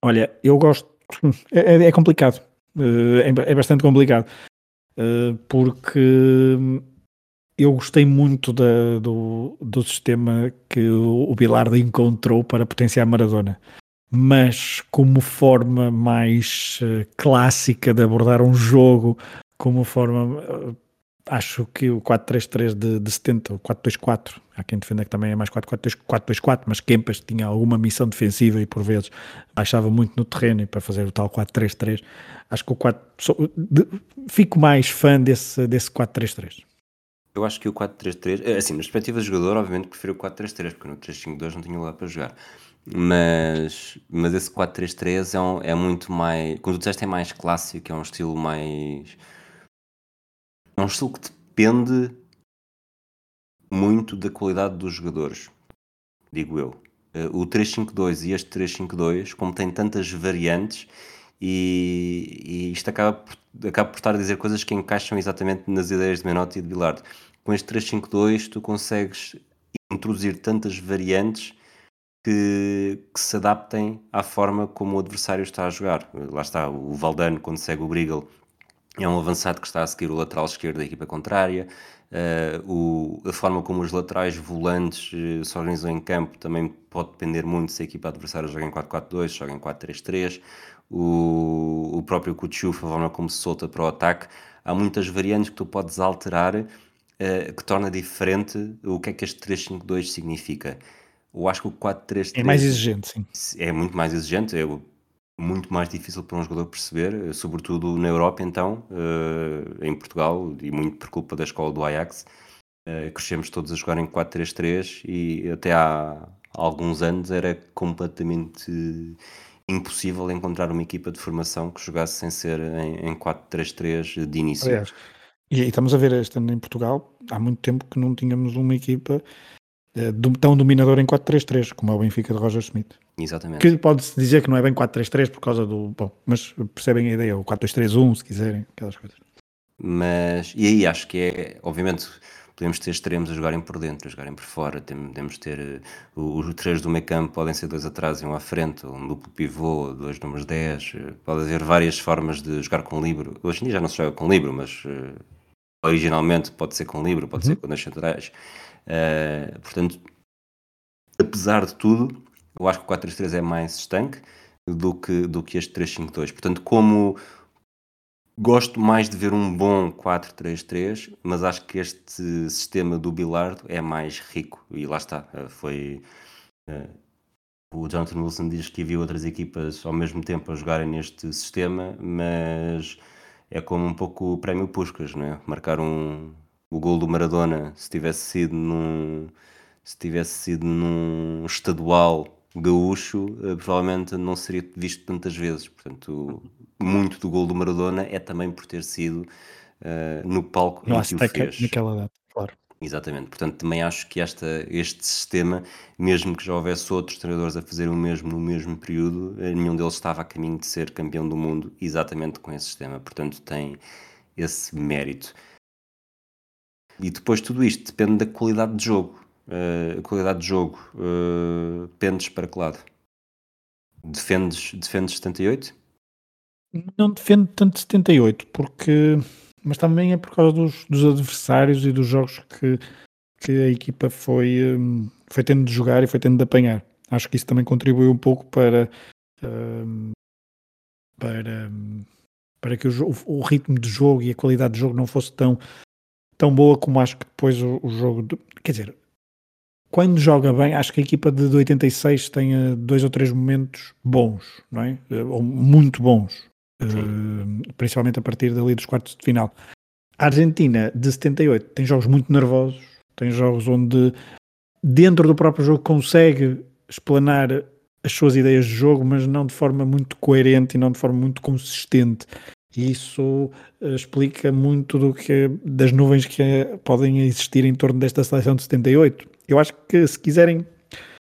Olha, eu gosto. *laughs* É, é, é complicado é, é, bastante complicado. Uh, porque eu gostei muito da, do, do sistema que o, Bilardo encontrou para potenciar Maradona. Mas como forma mais uh, clássica de abordar um jogo, como forma acho que o 4-3-3 de, de 70, o 4-2-4, há quem defenda que também é mais 4-4-2-4, mas Kempas tinha alguma missão defensiva e por vezes baixava muito no terreno e para fazer o tal 4-3-3, acho que o 4, sou, de, fico mais fã desse, desse 4-3-3. Eu acho que o 4-3-3, é, assim, na perspectiva de jogador, obviamente prefiro o 4-3-3, porque no 3-5-2 não tinha lá para jogar. Mas, mas esse 4-3-3 é, um, é muito mais. Quando tu disseste é mais clássico, é um estilo mais é um estilo que depende muito da qualidade dos jogadores, digo eu. Eh, o 352 e este 352, como tem tantas variantes, e, e isto acaba por, acaba por estar a dizer coisas que encaixam exatamente nas ideias de Menotti e de Bilardo. Com este 352 tu consegues introduzir tantas variantes que, que, se adaptem à forma como o adversário está a jogar. Lá está, o Valdano, quando segue o Briggle, é um avançado que está a seguir o lateral esquerdo da equipa contrária. Uh, o, a forma como os laterais volantes uh, se organizam em campo também pode depender muito se a equipa adversária joga em 4-4-2, joga em 4-3-3. O, o próprio Kuchuf, a forma como se solta para o ataque. Há muitas variantes que tu podes alterar uh, que torna diferente o que é que este 3-5-2 significa. Eu acho que o 4-3-3 é mais exigente, sim. É muito mais exigente. Eu, muito mais difícil para um jogador perceber, eh, sobretudo na Europa, então, uh, em Portugal, e muito por culpa da escola do Ajax. Uh, crescemos todos a jogar em 4-3-3 e até há alguns anos era completamente impossível encontrar uma equipa de formação que jogasse sem ser em, em 4-3-3 de início. Aliás, e, e estamos a ver este ano em Portugal, há muito tempo que não tínhamos uma equipa eh, tão dominador em 4-3-3, como é o Benfica de Roger Smith. Exatamente. Que pode-se dizer que não é bem 4-3-3 por causa do. Bom, mas percebem a ideia, o 4-2-3-1, se quiserem, aquelas coisas. Mas, e aí acho que é, obviamente, podemos ter extremos a jogarem por dentro, a jogarem por fora, podemos ter os três do meio campo, podem ser dois atrás e um à frente, um duplo pivô, dois números 10, eh, pode haver várias formas de jogar com livro. Hoje em dia já não se joga com livro, mas originalmente pode ser com livro, pode uhum. ser com dois centrais. Uh, portanto, apesar de tudo, eu acho que o 4-3-3 é mais estanque do que, do que este 3-5-2. Portanto, como gosto mais de ver um bom 4-3-3, mas acho que este sistema do Bilardo é mais rico. E lá está, eh, foi. Uh, o Jonathan Wilson diz que viu outras equipas ao mesmo tempo a jogarem neste sistema, mas é como um pouco o prémio Puskas, não é? Marcar um, o gol do Maradona, se tivesse sido num, se tivesse sido num estadual gaúcho, eh, provavelmente não seria visto tantas vezes. Portanto, muito do gol do Maradona é também por ter sido uh, no palco no em que o fez. Naquela data, claro. Exatamente, portanto também acho que esta, este sistema, mesmo que já houvesse outros treinadores a fazer o mesmo no mesmo período, eh, nenhum deles estava a caminho de ser campeão do mundo exatamente com esse sistema, portanto tem esse mérito. E depois tudo isto depende da qualidade de jogo. Uh, a qualidade de jogo uh, pendes para que lado? Defendes, defendes 78? Não defendo tanto 78, porque mas também é por causa dos, dos adversários e dos jogos que, que a equipa foi, um, foi tendo de jogar e foi tendo de apanhar. Acho que isso também contribuiu um pouco para, um, para, um, para que o, o, ritmo de jogo e a qualidade de jogo não fosse tão, tão boa como acho que depois o, o jogo. De, quer dizer, quando joga bem, acho que a equipa de 86 tem dois ou três momentos bons, não é? Ou muito bons, uh, principalmente a partir dali dos quartos de final. A Argentina de 78 tem jogos muito nervosos, tem jogos onde dentro do próprio jogo consegue explanar as suas ideias de jogo, mas não de forma muito coerente e não de forma muito consistente. E isso uh, explica muito do que das nuvens que uh, podem existir em torno desta seleção de 78. Eu acho que se quiserem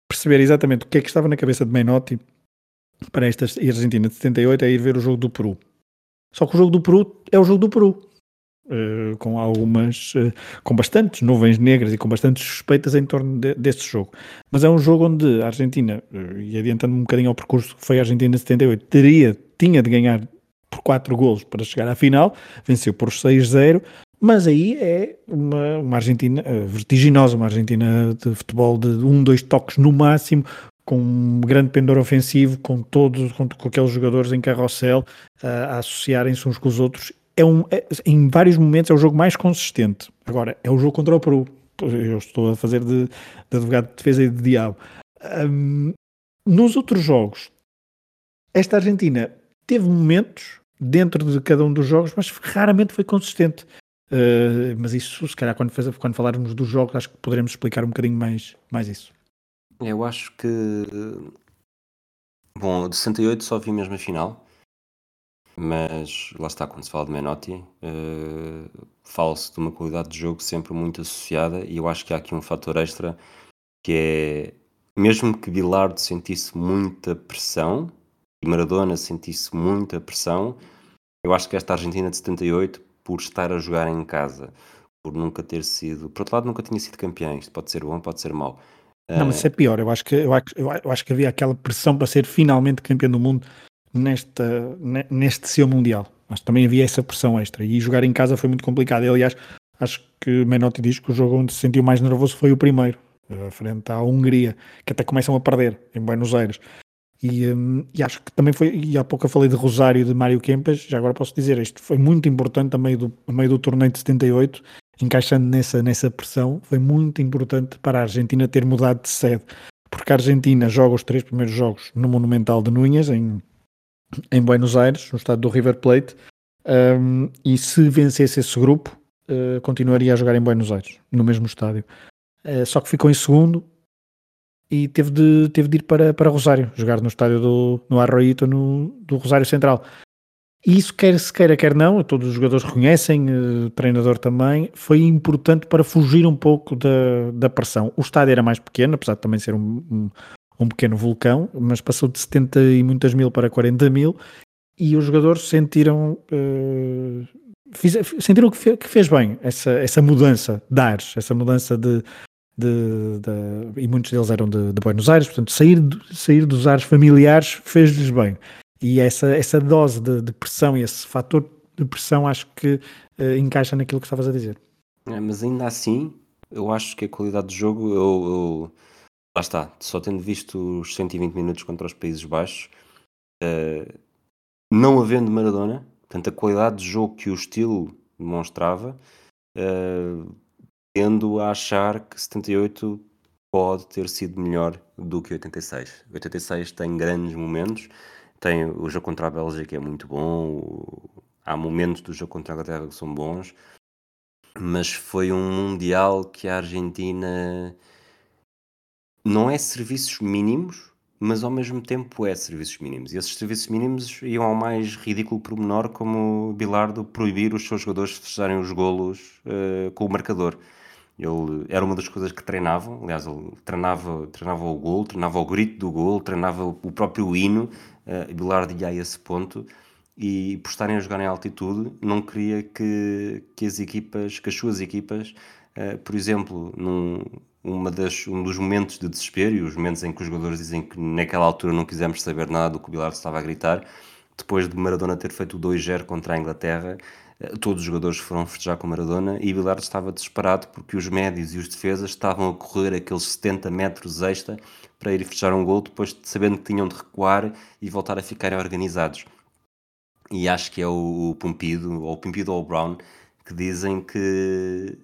perceber exatamente o que é que estava na cabeça de Menotti para esta Argentina de 78 é ir ver o jogo do Peru. Só que o jogo do Peru é o jogo do Peru. Uh, com algumas, uh, com bastantes nuvens negras e com bastantes suspeitas em torno de, deste jogo. Mas é um jogo onde a Argentina, uh, e adiantando um bocadinho ao percurso que foi a Argentina de 78, teria, tinha de ganhar por 4 golos para chegar à final, venceu por 6-0, mas aí é uma, uma Argentina vertiginosa, uma Argentina de futebol de um, dois toques no máximo, com um grande pendor ofensivo, com todos, com, com aqueles jogadores em carrossel uh, a associarem-se uns com os outros. É um, é, em vários momentos é o jogo mais consistente. Agora, é o jogo contra o Peru. Eu estou a fazer de, de advogado de defesa e de diabo. Um, nos outros jogos, esta Argentina teve momentos dentro de cada um dos jogos, mas raramente foi consistente. Uh, mas isso, se calhar, quando, quando falarmos dos jogos, acho que poderemos explicar um bocadinho mais, mais isso. Eu acho que. Bom, de 68 só vi mesmo a final, mas lá está, quando se fala de Menotti, uh, fala-se de uma qualidade de jogo sempre muito associada, e eu acho que há aqui um fator extra que é, mesmo que Bilardo sentisse muita pressão e Maradona sentisse muita pressão, eu acho que esta Argentina de 78, por estar a jogar em casa, por nunca ter sido. Por outro lado, nunca tinha sido campeão. Isto pode ser bom, pode ser mau. Não, mas isso é pior. Eu acho, que, eu, acho, eu acho que havia aquela pressão para ser finalmente campeão do mundo nesta, neste seu Mundial. Mas também havia essa pressão extra. E jogar em casa foi muito complicado. Aliás, acho que Menotti diz que o jogo onde se sentiu mais nervoso foi o primeiro, eh, frente à Hungria, que até começam a perder em Buenos Aires. E, um, e, acho que também foi, e há pouco eu falei de Rosário e de Mário Kempes, já agora posso dizer, isto foi muito importante a meio do, a meio do torneio de 78, encaixando nessa, nessa pressão, foi muito importante para a Argentina ter mudado de sede, porque a Argentina joga os três primeiros jogos no Monumental de Núñez, em, em Buenos Aires, no estado do River Plate, um, e se vencesse esse grupo, uh, continuaria a jogar em Buenos Aires, no mesmo estádio. Uh, só que ficou em segundo, e teve de, teve de ir para, para Rosário, jogar no estádio do no Arroito, no, do Rosário Central. E isso, quer se queira, quer não, todos os jogadores reconhecem, o eh, treinador também, foi importante para fugir um pouco da, da pressão. O estádio era mais pequeno, apesar de também ser um, um, um pequeno vulcão, mas passou de 70 e muitas mil para 40 mil, e os jogadores sentiram, uh, fiz, sentiram que, fe, que, fez bem essa, essa mudança de ares, essa mudança de, de, de, e muitos deles eram de, de, Buenos Aires, portanto, sair, sair dos ares familiares fez-lhes bem. E essa, essa dose de, de pressão esse fator de pressão acho que uh, encaixa naquilo que estavas a dizer. É, mas ainda assim, eu acho que a qualidade do jogo, eu, eu, lá está, só tendo visto os 120 minutos contra os Países Baixos, uh, não havendo Maradona, portanto, a qualidade de jogo que o estilo demonstrava. Uh, tendo a achar que 78 pode ter sido melhor do que 86. 86 tem grandes momentos, tem o jogo contra a Bélgica é muito bom, há momentos do jogo contra a Inglaterra que são bons, mas foi um Mundial que a Argentina não é serviços mínimos, mas ao mesmo tempo é serviços mínimos. E esses serviços mínimos iam ao mais ridículo pormenor, como Bilardo proibir os seus jogadores de fecharem os golos uh, com o marcador. Ele era uma das coisas que treinavam, aliás, ele treinava, treinava o gol, treinava o grito do gol, treinava o próprio hino, uh, Bilardo ia a esse ponto, e por estarem a jogar em altitude, não queria que, que as equipas, que as suas equipas, uh, por exemplo, num, uma das, um dos momentos de desespero, e os momentos em que os jogadores dizem que naquela altura não quisemos saber nada do que o Bilardo estava a gritar, depois de Maradona ter feito o 2-0 contra a Inglaterra, eh, todos os jogadores foram festejar com Maradona e Bilardo estava desesperado porque os médios e os defesas estavam a correr aqueles 70 metros extra para ir fechar um gol depois de sabendo que tinham de recuar e voltar a ficarem organizados. E acho que é o, o Pompido, ou o Pompido ou o Brown, que dizem que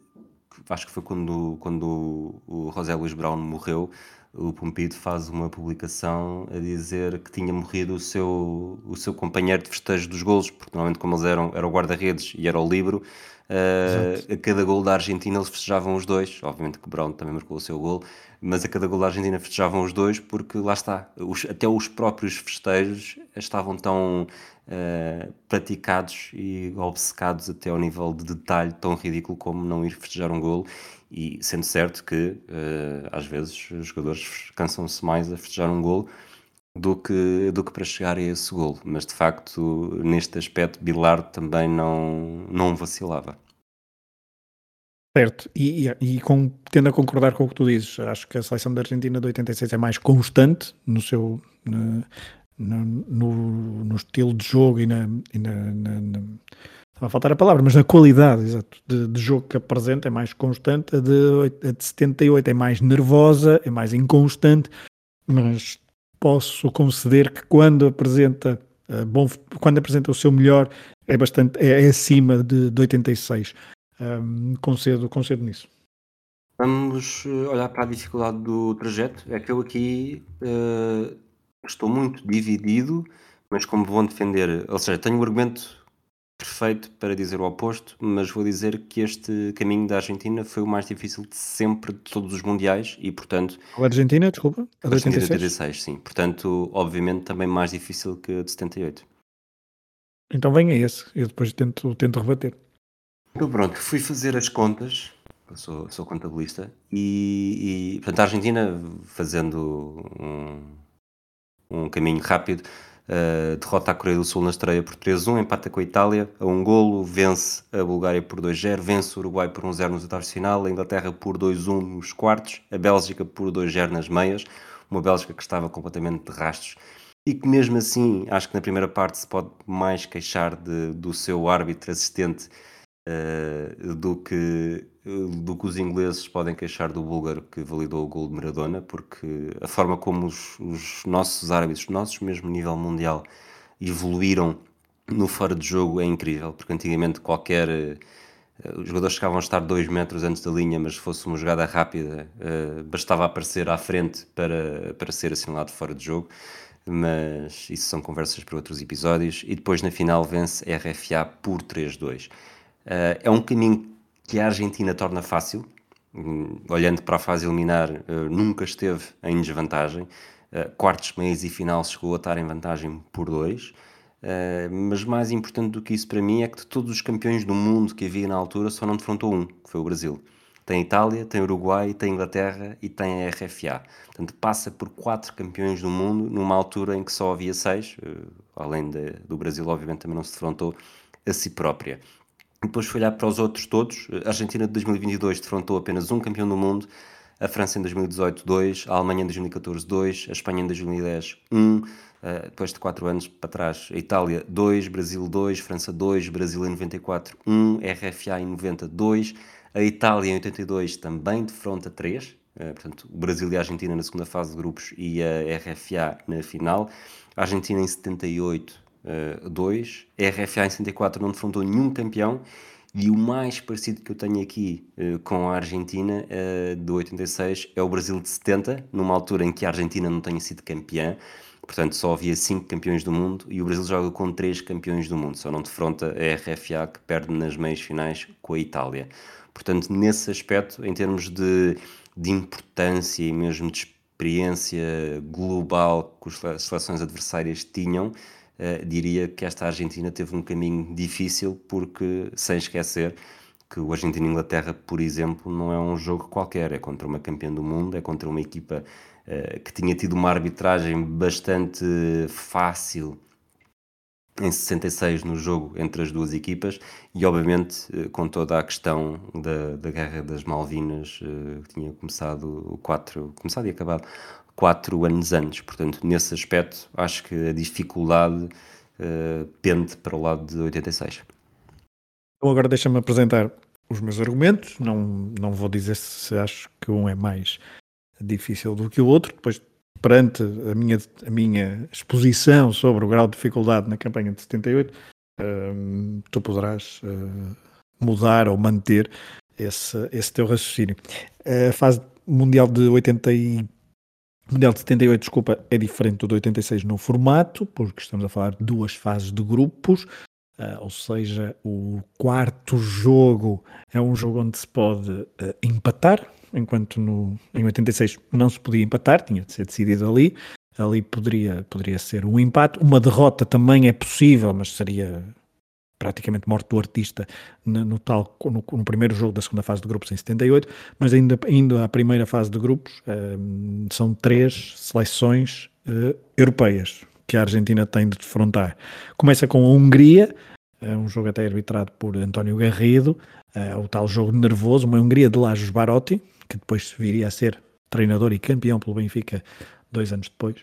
acho que foi quando, quando o José Luís Brown morreu, o Pompido faz uma publicação a dizer que tinha morrido o seu, o seu companheiro de festejo dos golos, porque normalmente como eles eram, era o guarda-redes e era o livro, uh, a cada gol da Argentina eles festejavam os dois, obviamente que Brown também marcou o seu gol, mas a cada gol da Argentina festejavam os dois porque lá está, os, até os próprios festejos estavam tão uh, praticados e obcecados até ao nível de detalhe tão ridículo como não ir festejar um gol e sendo certo que uh, às vezes os jogadores cansam-se mais a festejar um gol do que, do que para chegar a esse gol. Mas de facto, neste aspecto, Bilar também não, não vacilava. Certo, e, e, e com, tendo a concordar com o que tu dizes, acho que a seleção da Argentina de 86 é mais constante no seu no, no, no estilo de jogo e na, e na, na Estava a faltar a palavra, mas na qualidade exato, de, de jogo que apresenta é mais constante, a de, a de 78 é mais nervosa, é mais inconstante, mas posso conceder que quando apresenta uh, bom, quando apresenta o seu melhor é bastante é, é acima de, de 86. Um, concedo, concedo nisso. Vamos eh, olhar para a dificuldade do trajeto. É que eu aqui uh, estou muito dividido, mas como vou defender, ou seja, tenho um argumento perfeito para dizer o oposto, mas vou dizer que este caminho da Argentina foi o mais difícil de sempre de todos os mundiais e, portanto. A Argentina, desculpa? A de 86? 86, sim. Portanto, obviamente, também mais difícil que a de 78. Então venha esse, eu depois tento, tento rebater. Então pronto, fui fazer as contas, eu sou, sou contabilista, e, e portanto a Argentina, fazendo um, um caminho rápido, Uh, derrota a Coreia do Sul na estreia por 3-1, empata com a Itália a um golo, vence a Bulgária por 2-0, vence o Uruguai por 1-0 nos oitavos de final, a Inglaterra por 2-1 nos quartos, a Bélgica por 2-0 nas meias, uma Bélgica que estava completamente de rastros. E que mesmo assim acho que na primeira parte se pode mais queixar de, do seu árbitro assistente uh, do, que, do que os ingleses podem queixar do búlgaro que validou o gol de Maradona, porque a forma como os, os nossos árbitros, nossos mesmo nível mundial, evoluíram no fora de jogo é incrível, porque antigamente qualquer. Uh, os jogadores chegavam a estar 2 metros antes da linha, mas se fosse uma jogada rápida, bastava aparecer à frente para, para ser assinalado fora de jogo. Mas isso são conversas para outros episódios. E depois na final vence RFA por 3-2. Uh, é um caminho que a Argentina torna fácil, um, olhando para a fase eliminar, uh, nunca esteve em desvantagem. Uh, quartos, meios e final chegou a estar em vantagem por dois. mas mais importante do que isso para mim é que de todos os campeões do mundo que havia na altura só não defrontou um, que foi o Brasil. Tem Itália, tem Uruguai, tem Inglaterra e tem a RFA. Portanto, passa por quatro campeões do mundo numa altura em que só havia seis, além de, do Brasil, obviamente, também não se defrontou a si própria. Depois foi olhar para os outros todos. A Argentina de 2022 defrontou apenas um campeão do mundo, a França em 2018, 2, a Alemanha em 2014, 2, a Espanha em 2010, 1, uh, depois de 4 anos para trás, a Itália 2, Brasil 2, França 2, Brasil em 94, 1, RFA em 90, 2, a Itália em 82 também defronta 3, uh, portanto, o Brasil e a Argentina na segunda fase de grupos e a RFA na final, a Argentina em 78 2. Uh, RFA em 64 não defrontou nenhum campeão. E o mais parecido que eu tenho aqui uh, com a Argentina uh, de 86 é o Brasil de 70, numa altura em que a Argentina não tenha sido campeã. Portanto, só havia 5 campeões do mundo e o Brasil joga com 3 campeões do mundo. Só não defronta a RFA que perde nas meias finais com a Itália. Portanto, nesse aspecto, em termos de, de importância e mesmo de experiência global que as seleções adversárias tinham, uh, diria que esta Argentina teve um caminho difícil, porque, sem esquecer, que o Argentina-Inglaterra, por exemplo, não é um jogo qualquer, é contra uma campeã do mundo, é contra uma equipa uh, que tinha tido uma arbitragem bastante fácil em 66 no jogo entre as duas equipas e obviamente eh, com toda a questão da, da guerra das Malvinas que tinha começado o 4, começado e acabado quatro anos antes. Portanto, nesse aspecto, acho que a dificuldade uh, pende para o lado de 86. Então agora deixa-me apresentar os meus argumentos. Não, não vou dizer se acho que um é mais difícil do que o outro. Depois, perante a minha, a minha exposição sobre o grau de dificuldade na campanha de 78, uh, ehm, tu poderás uh, mudar ou manter esse, esse teu raciocínio. A fase mundial de 80 o Mundial de 78, desculpa, é diferente do de 86 no formato, porque estamos a falar de duas fases de grupos, uh, ou seja, o quarto jogo é um jogo onde se pode uh, empatar, enquanto no, em 86 não se podia empatar, tinha de ser decidido ali. Ali poderia, poderia ser um empate. Uma derrota também é possível, mas seria praticamente morte do artista no, no tal, no, no, primeiro jogo da segunda fase de grupos em 78, mas ainda indo à primeira fase de grupos, um, são três seleções uh, europeias que a Argentina tem de defrontar. Começa com a Hungria, é um jogo até arbitrado por António Garrido, é o tal jogo nervoso, uma Hungria de Lajos Barotti, que depois viria a ser treinador e campeão pelo Benfica dois anos depois,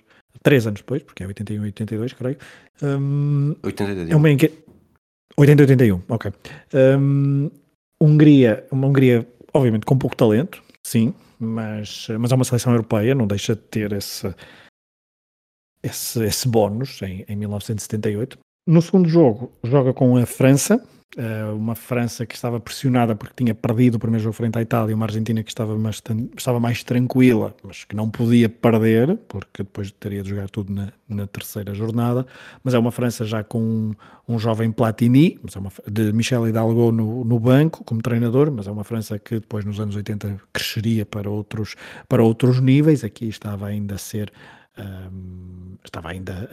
três anos depois, porque é 81 e 82, creio. Um, 82. É uma, 80 81, ok. Um, Hungria, uma Hungria, obviamente, com pouco talento, sim, mas, mas é uma seleção europeia, não deixa de ter esse, esse, esse bónus em, em 1978. No segundo jogo, joga com a França, eh, uma França que estava pressionada porque tinha perdido o primeiro jogo frente à Itália, uma Argentina que estava mais, estava mais tranquila, mas que não podia perder, porque depois teria de jogar tudo na, na terceira jornada. Mas é uma França já com um, um jovem Platini, é uma, de Michel Hidalgo no, no banco como treinador, mas é uma França que depois nos anos 80 cresceria para outros, para outros níveis. Aqui estava ainda a ser um, estava ainda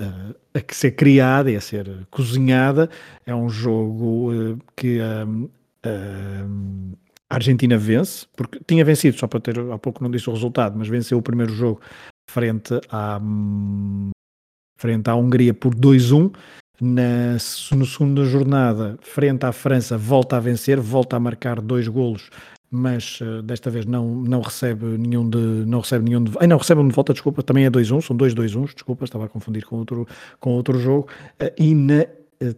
a, a, ser criada e a ser cozinhada. É um jogo uh, que um, a Argentina vence, porque tinha vencido, só para ter, há pouco não disse o resultado, mas venceu o primeiro jogo frente à, frente à Hungria por 2-1. Na, na segunda jornada, frente à França, volta a vencer, volta a marcar dois golos mas uh, desta vez não, não recebe nenhum de não recebe nenhum de, ai, não recebe um de volta, desculpa, também é 2-1, são dois 2-1, desculpa, estava a confundir com outro, com outro jogo, uh, e na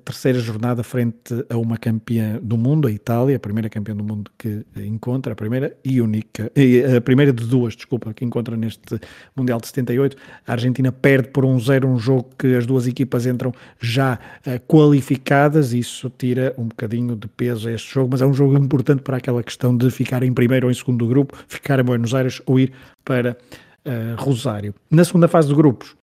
terceira jornada frente a uma campeã do mundo, a Itália, a primeira campeã do mundo que encontra, a primeira e única, a primeira de duas, desculpa, que encontra neste Mundial de 78. A Argentina perde por um zero um jogo que as duas equipas entram já uh, qualificadas, isso tira um bocadinho de peso a este jogo, mas é um jogo importante para aquela questão de ficar em primeiro ou em segundo do grupo, ficar em Buenos Aires ou ir para uh, Rosário. Na segunda fase de grupos,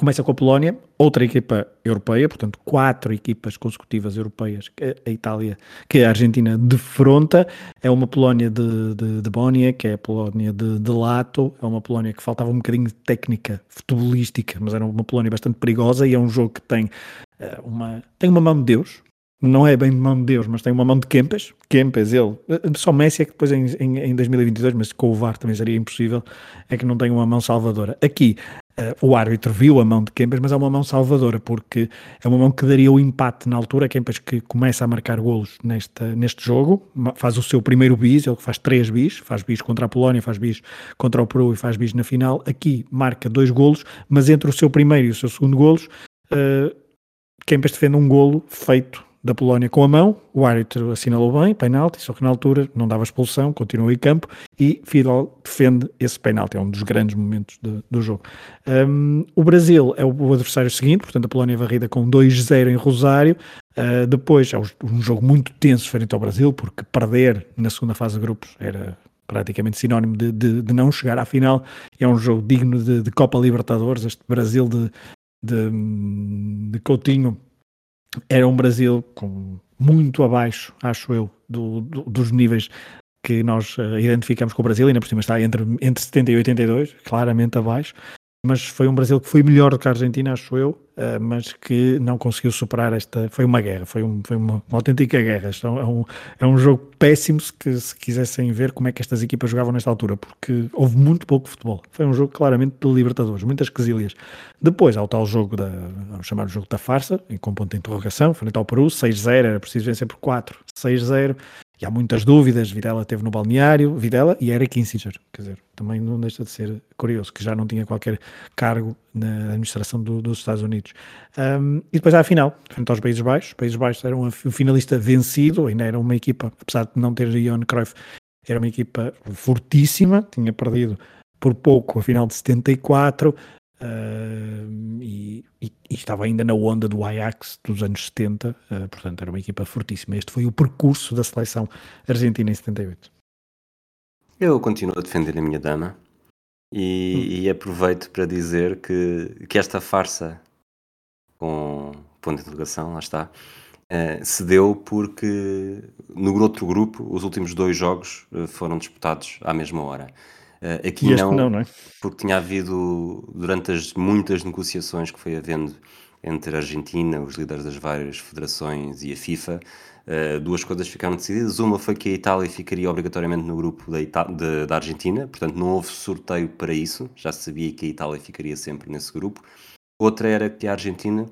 Começa com a Polónia, outra equipa europeia, portanto, quatro equipas consecutivas europeias que a Itália, que a Argentina defronta. É uma Polónia de, de, de Bónia, que é a Polónia de, de Lato, é uma Polónia que faltava um bocadinho de técnica futebolística, mas era uma Polónia bastante perigosa e é um jogo que tem uh, uma, tem uma mão de Deus, não é bem mão de Deus, mas tem uma mão de Kempes. Kempes, ele, só Messi é que depois em, em, em 2022, mas com o VAR também seria impossível, é que não tem uma mão salvadora. Aqui, Uh, o árbitro viu a mão de Kempes, mas é uma mão salvadora, porque é uma mão que daria o empate na altura. Kempes que começa a marcar golos neste jogo, faz o seu primeiro bis, ele faz três bis, faz bis contra a Polónia, faz bis contra o Peru e faz bis na final. Aqui marca dois golos, mas entre o seu primeiro e o seu segundo golos, uh, Kempes defende um golo feito da Polónia com a mão, o árbitro assinalou bem, penalti, só que na altura não dava expulsão, continua em campo e Fidel defende esse penalti, é um dos grandes momentos de, do jogo. Um, o Brasil é o adversário seguinte, portanto a Polónia é varrida com 2-0 em Rosário, uh, depois é um jogo muito tenso frente ao Brasil, porque perder na segunda fase de grupos era praticamente sinónimo de, de, de, não chegar à final. É um jogo digno de, Copa Libertadores. Este Brasil de, de, de Coutinho era um Brasil com muito abaixo, acho eu, do, do, dos níveis que nós uh, identificamos com o Brasil, ainda por cima está entre, entre 70 e 82, claramente abaixo, mas foi um Brasil que foi melhor do que a Argentina, acho eu, mas que não conseguiu superar esta. Foi uma guerra, foi, um, foi uma, uma, autêntica guerra. Então, é, um, é um jogo péssimo se, que, se quisessem ver como é que estas equipas jogavam nesta altura, porque houve muito pouco futebol. Foi um jogo claramente de Libertadores, muitas quesilhas. Depois há o tal jogo da, vamos chamar o jogo da farsa, com ponto de interrogação, frente ao Peru, 6-0, era preciso vencer por 4, 6-0. E há muitas dúvidas. Videla teve no balneário, Videla e Eric Kissinger, quer dizer, também não deixa de ser curioso, que já não tinha qualquer cargo na administração do, dos Estados Unidos. Um, e depois há a final, frente aos Países Baixos. Os Países Baixos eram um finalista vencido, ainda era uma equipa, apesar de não ter Johan Cruyff, era uma equipa fortíssima, tinha perdido por pouco a final de 74, Uh, e, e, e, estava ainda na onda do Ajax dos anos 70, uh, portanto era uma equipa fortíssima. Este foi o percurso da seleção argentina em 78. Eu continuo a defender a minha dama e, hum. e aproveito para dizer que, que esta farsa com ponto de interrogação, lá está, uh, se deu porque no outro grupo os últimos dois jogos foram disputados à mesma hora. Uh, aqui não, não, não é? porque tinha havido, durante as muitas negociações que foi havendo entre a Argentina, os líderes das várias federações e a FIFA, uh, duas coisas ficaram decididas. Uma foi que a Itália ficaria obrigatoriamente no grupo da, Ita de, da Argentina, portanto não houve sorteio para isso, já se sabia que a Itália ficaria sempre nesse grupo. Outra era que a Argentina,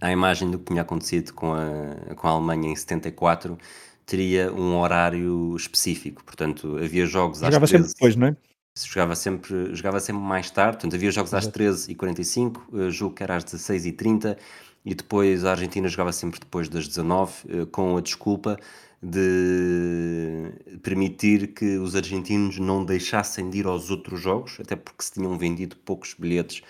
à imagem do que tinha acontecido com a, com a Alemanha em 74, teria um horário específico, portanto havia jogos às Jogava 13, sempre depois, não é? Jogava sempre, jogava sempre mais tarde, portanto havia jogos às 13h45, uh, jogo que era às 16h30 e depois a Argentina jogava sempre depois das 19 uh, com a desculpa de permitir que os argentinos não deixassem de ir aos outros jogos, até porque se tinham vendido poucos bilhetes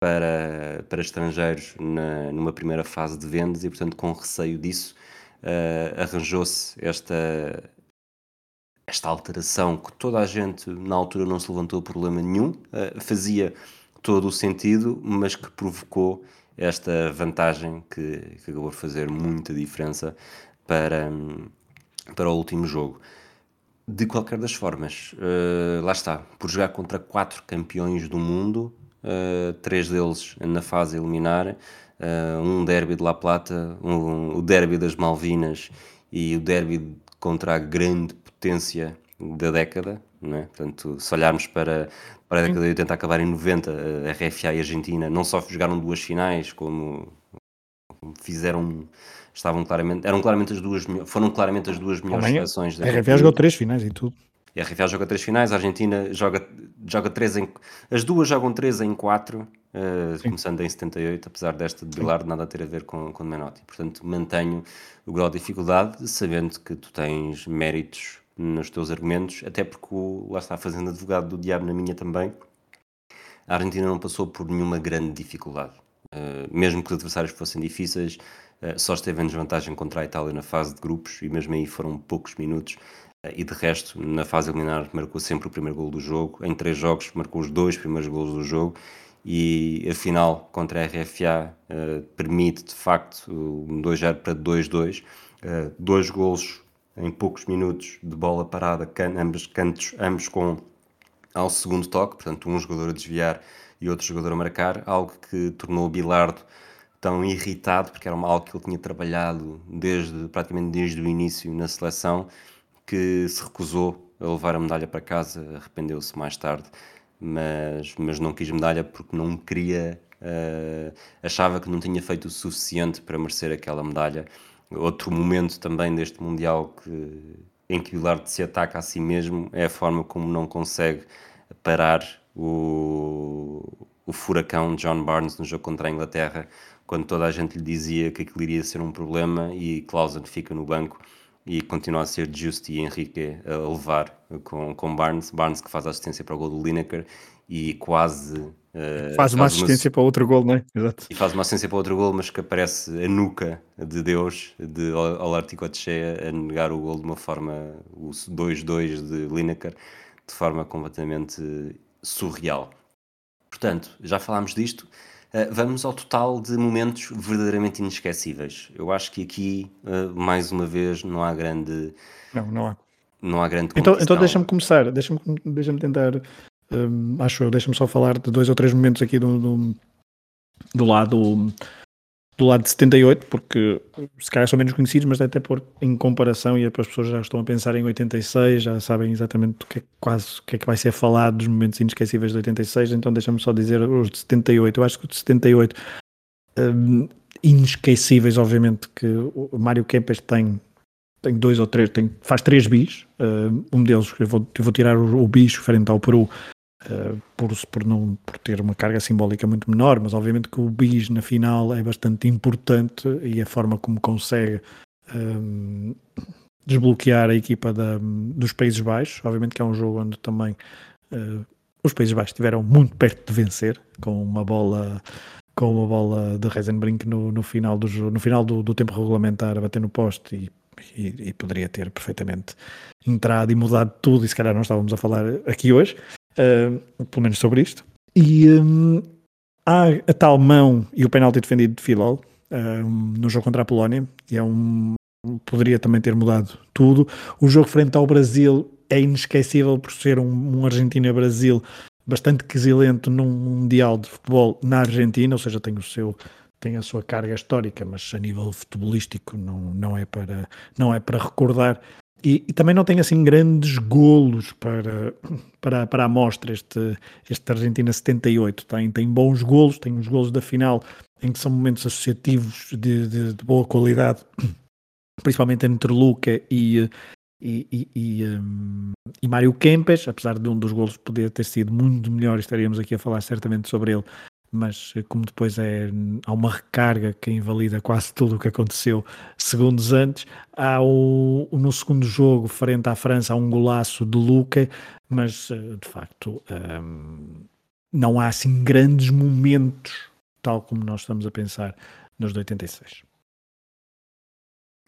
para, para estrangeiros na, numa primeira fase de vendas e, portanto, com receio disso, uh, arranjou-se esta, esta alteração que toda a gente na altura não se levantou problema nenhum, uh, fazia todo o sentido, mas que provocou esta vantagem que, que acabou por fazer muita diferença para, para o último jogo. De qualquer das formas, uh, lá está, por jogar contra quatro campeões do mundo, uh, três deles na fase eliminar, uh, um derby de La Plata, um, o derby das Malvinas e o derby contra a grande potência da década, não é? Portanto, se olharmos para, para a década de 80 acabar em 90, a RFA e a Argentina não só jogaram duas finais, como fizeram estavam claramente eram claramente as duas foram claramente as duas melhores Amanhã, seleções a RFA jogou três finais e tudo a RFA joga três finais, a Argentina joga, joga três em. As duas jogam três em quatro, uh, começando em 78, apesar desta de Bilar nada a ter a ver com, com Menotti. Portanto, mantenho o grau de dificuldade, sabendo que tu tens méritos nos teus argumentos, até porque lá está fazendo advogado do diabo na minha também. A Argentina não passou por nenhuma grande dificuldade. Uh, mesmo que os adversários fossem difíceis, uh, só esteve em desvantagem contra a Itália na fase de grupos e mesmo aí foram poucos minutos e de resto, na fase eliminar, marcou sempre o primeiro gol do jogo. Em três jogos, marcou os dois primeiros golos do jogo. E a final contra a RFA uh, permite, de facto, um 2-0 para 2-2. Uh, dois golos em poucos minutos de bola parada, can, ambos cantos, ambos com ao segundo toque. Portanto, um jogador a desviar e outro jogador a marcar. Algo que tornou o Bilardo tão irritado, porque era algo que ele tinha trabalhado desde, praticamente desde o início na seleção que se recusou a levar a medalha para casa, arrependeu-se mais tarde, mas, mas não quis medalha porque não queria, uh, achava que não tinha feito o suficiente para merecer aquela medalha. Outro momento também deste Mundial que, em que o Lard se ataca a si mesmo é a forma como não consegue parar o, o furacão John Barnes no jogo contra a Inglaterra, quando toda a gente lhe dizia que aquilo iria ser um problema e Clausen fica no banco e continua a ser Just e Henrique a levar com, com Barnes. Barnes que faz a assistência para o gol do Lineker e quase. Uh, faz uma assistência uma... para outro gol, não é? Exato. E faz uma assistência para outro gol, mas que aparece a nuca de Deus, de Olártico Cheia, a negar o gol de uma forma, o 2-2 de Lineker, de forma completamente surreal. Portanto, já falámos disto. Uh, vamos ao total de momentos verdadeiramente inesquecíveis. Eu acho que aqui, uh, mais uma vez, não há grande. Não, não há. Não há grande Então, então deixa-me começar, deixa-me deixa tentar. Um, acho eu, deixa-me só falar de dois ou três momentos aqui do, do, do lado do lado de 78, porque se calhar são menos conhecidos, mas até por em comparação e as pessoas já estão a pensar em 86, já sabem exatamente o que é, quase o que é que vai ser falado dos momentos inesquecíveis de 86, então deixa-me só dizer os de 78. Eu acho que os de 78 um, inesquecíveis, obviamente, que o Mário Kempes tem tem dois ou três, tem, faz três bis. Uh, um deles, eu vou, eu vou tirar o, o bis frente ao Peru, Uh, por, por, não, por ter uma carga simbólica muito menor, mas obviamente que o bis na final é bastante importante e a forma como consegue um, ehm, desbloquear a equipa da, dos Países Baixos, obviamente que é um jogo onde também uh, os Países Baixos estiveram muito perto de vencer com uma bola com uma bola de Reisenbrink no, no final, do, no final do, do tempo regulamentar a bater no poste e e, e, poderia ter perfeitamente entrado e mudado tudo, e se calhar não estávamos a falar aqui hoje pelo menos sobre isto. E um, há a tal mão e o penalti defendido de Filol um, no jogo contra a Polónia, e é um, poderia também ter mudado tudo. O jogo frente ao Brasil é inesquecível por ser um, um Argentina-Brasil bastante quesilento num Mundial de Futebol na Argentina, ou seja, tem o seu tem a sua carga histórica, mas a nível futebolístico não, não, é, para, não é para recordar. E, e, também não tem assim grandes golos para, para, para a amostra este, este Argentina 78. Tem, tem bons golos, tem os golos da final em que são momentos associativos de, de, de boa qualidade, *clears throat* principalmente entre Luca e, e, e, um, e Mário Kempes, apesar de um dos golos poder ter sido muito melhor, estaríamos aqui a falar certamente sobre ele mas eh, como depois é, há uma recarga que invalida quase tudo o que aconteceu segundos antes, há o, no segundo jogo, frente à França, há um golaço de Luca, mas eh, de facto ehm, não há assim grandes momentos, tal como nós estamos a pensar nos de 86.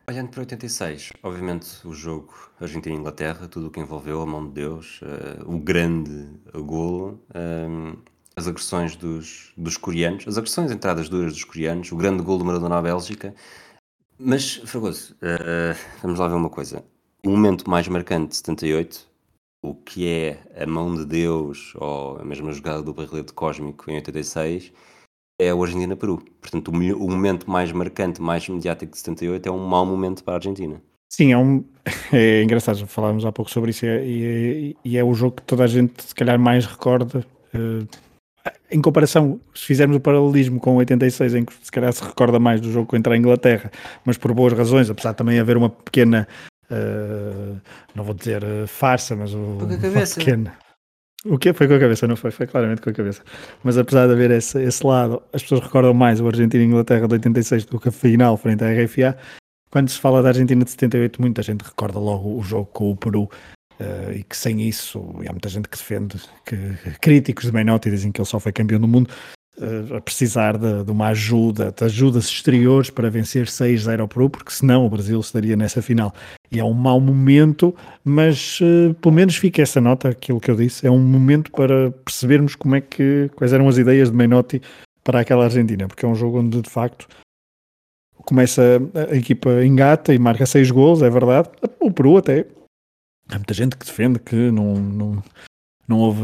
Olhando para 86, obviamente o jogo Argentina-Inglaterra, tudo o que envolveu a mão de Deus, uh, o grande golo, um, ehm, as agressões dos, dos coreanos, as agressões entradas duras dos coreanos, o grande gol do Maradona à Bélgica. Mas, Fragoso, uh, vamos lá ver uma coisa. O momento mais marcante de 78, o que é a mão de Deus, ou a mesma jogada do barrilete cósmico em 86, é o Argentina-Peru. Portanto, o, o, momento mais marcante, mais mediático de 78 é um mau momento para a Argentina. Sim, é, um, *laughs* é engraçado, falámos há pouco sobre isso e, e, e, é o jogo que toda a gente se calhar mais recorda. Em comparação, se fizermos o paralelismo com 86, em que se calhar se recorda mais do jogo contra a Inglaterra, mas por boas razões, apesar de também haver uma pequena, uh, não vou dizer uh, farsa, mas uma pequena. O que foi com a cabeça, não foi? Foi claramente com a cabeça. Mas apesar de haver esse, esse lado, as pessoas recordam mais o Argentina e Inglaterra de 86 do que a final frente à RFA. Quando se fala da Argentina de 78, muita gente recorda logo o jogo com o Peru Uh, e que sem isso, há muita gente que defende, que críticos de Menotti dizem que ele só foi campeão do mundo, uh, a precisar de, de, uma ajuda, de ajudas exteriores para vencer 6-0 ao Peru, porque senão o Brasil estaria nessa final. E é um mau momento, mas uh, pelo menos fica essa nota, aquilo que eu disse, é um momento para percebermos como é que, quais eram as ideias de Menotti para aquela Argentina, porque é um jogo onde de facto começa a equipa engata e marca seis gols, é verdade. O Peru até há muita gente que defende que não, não, não houve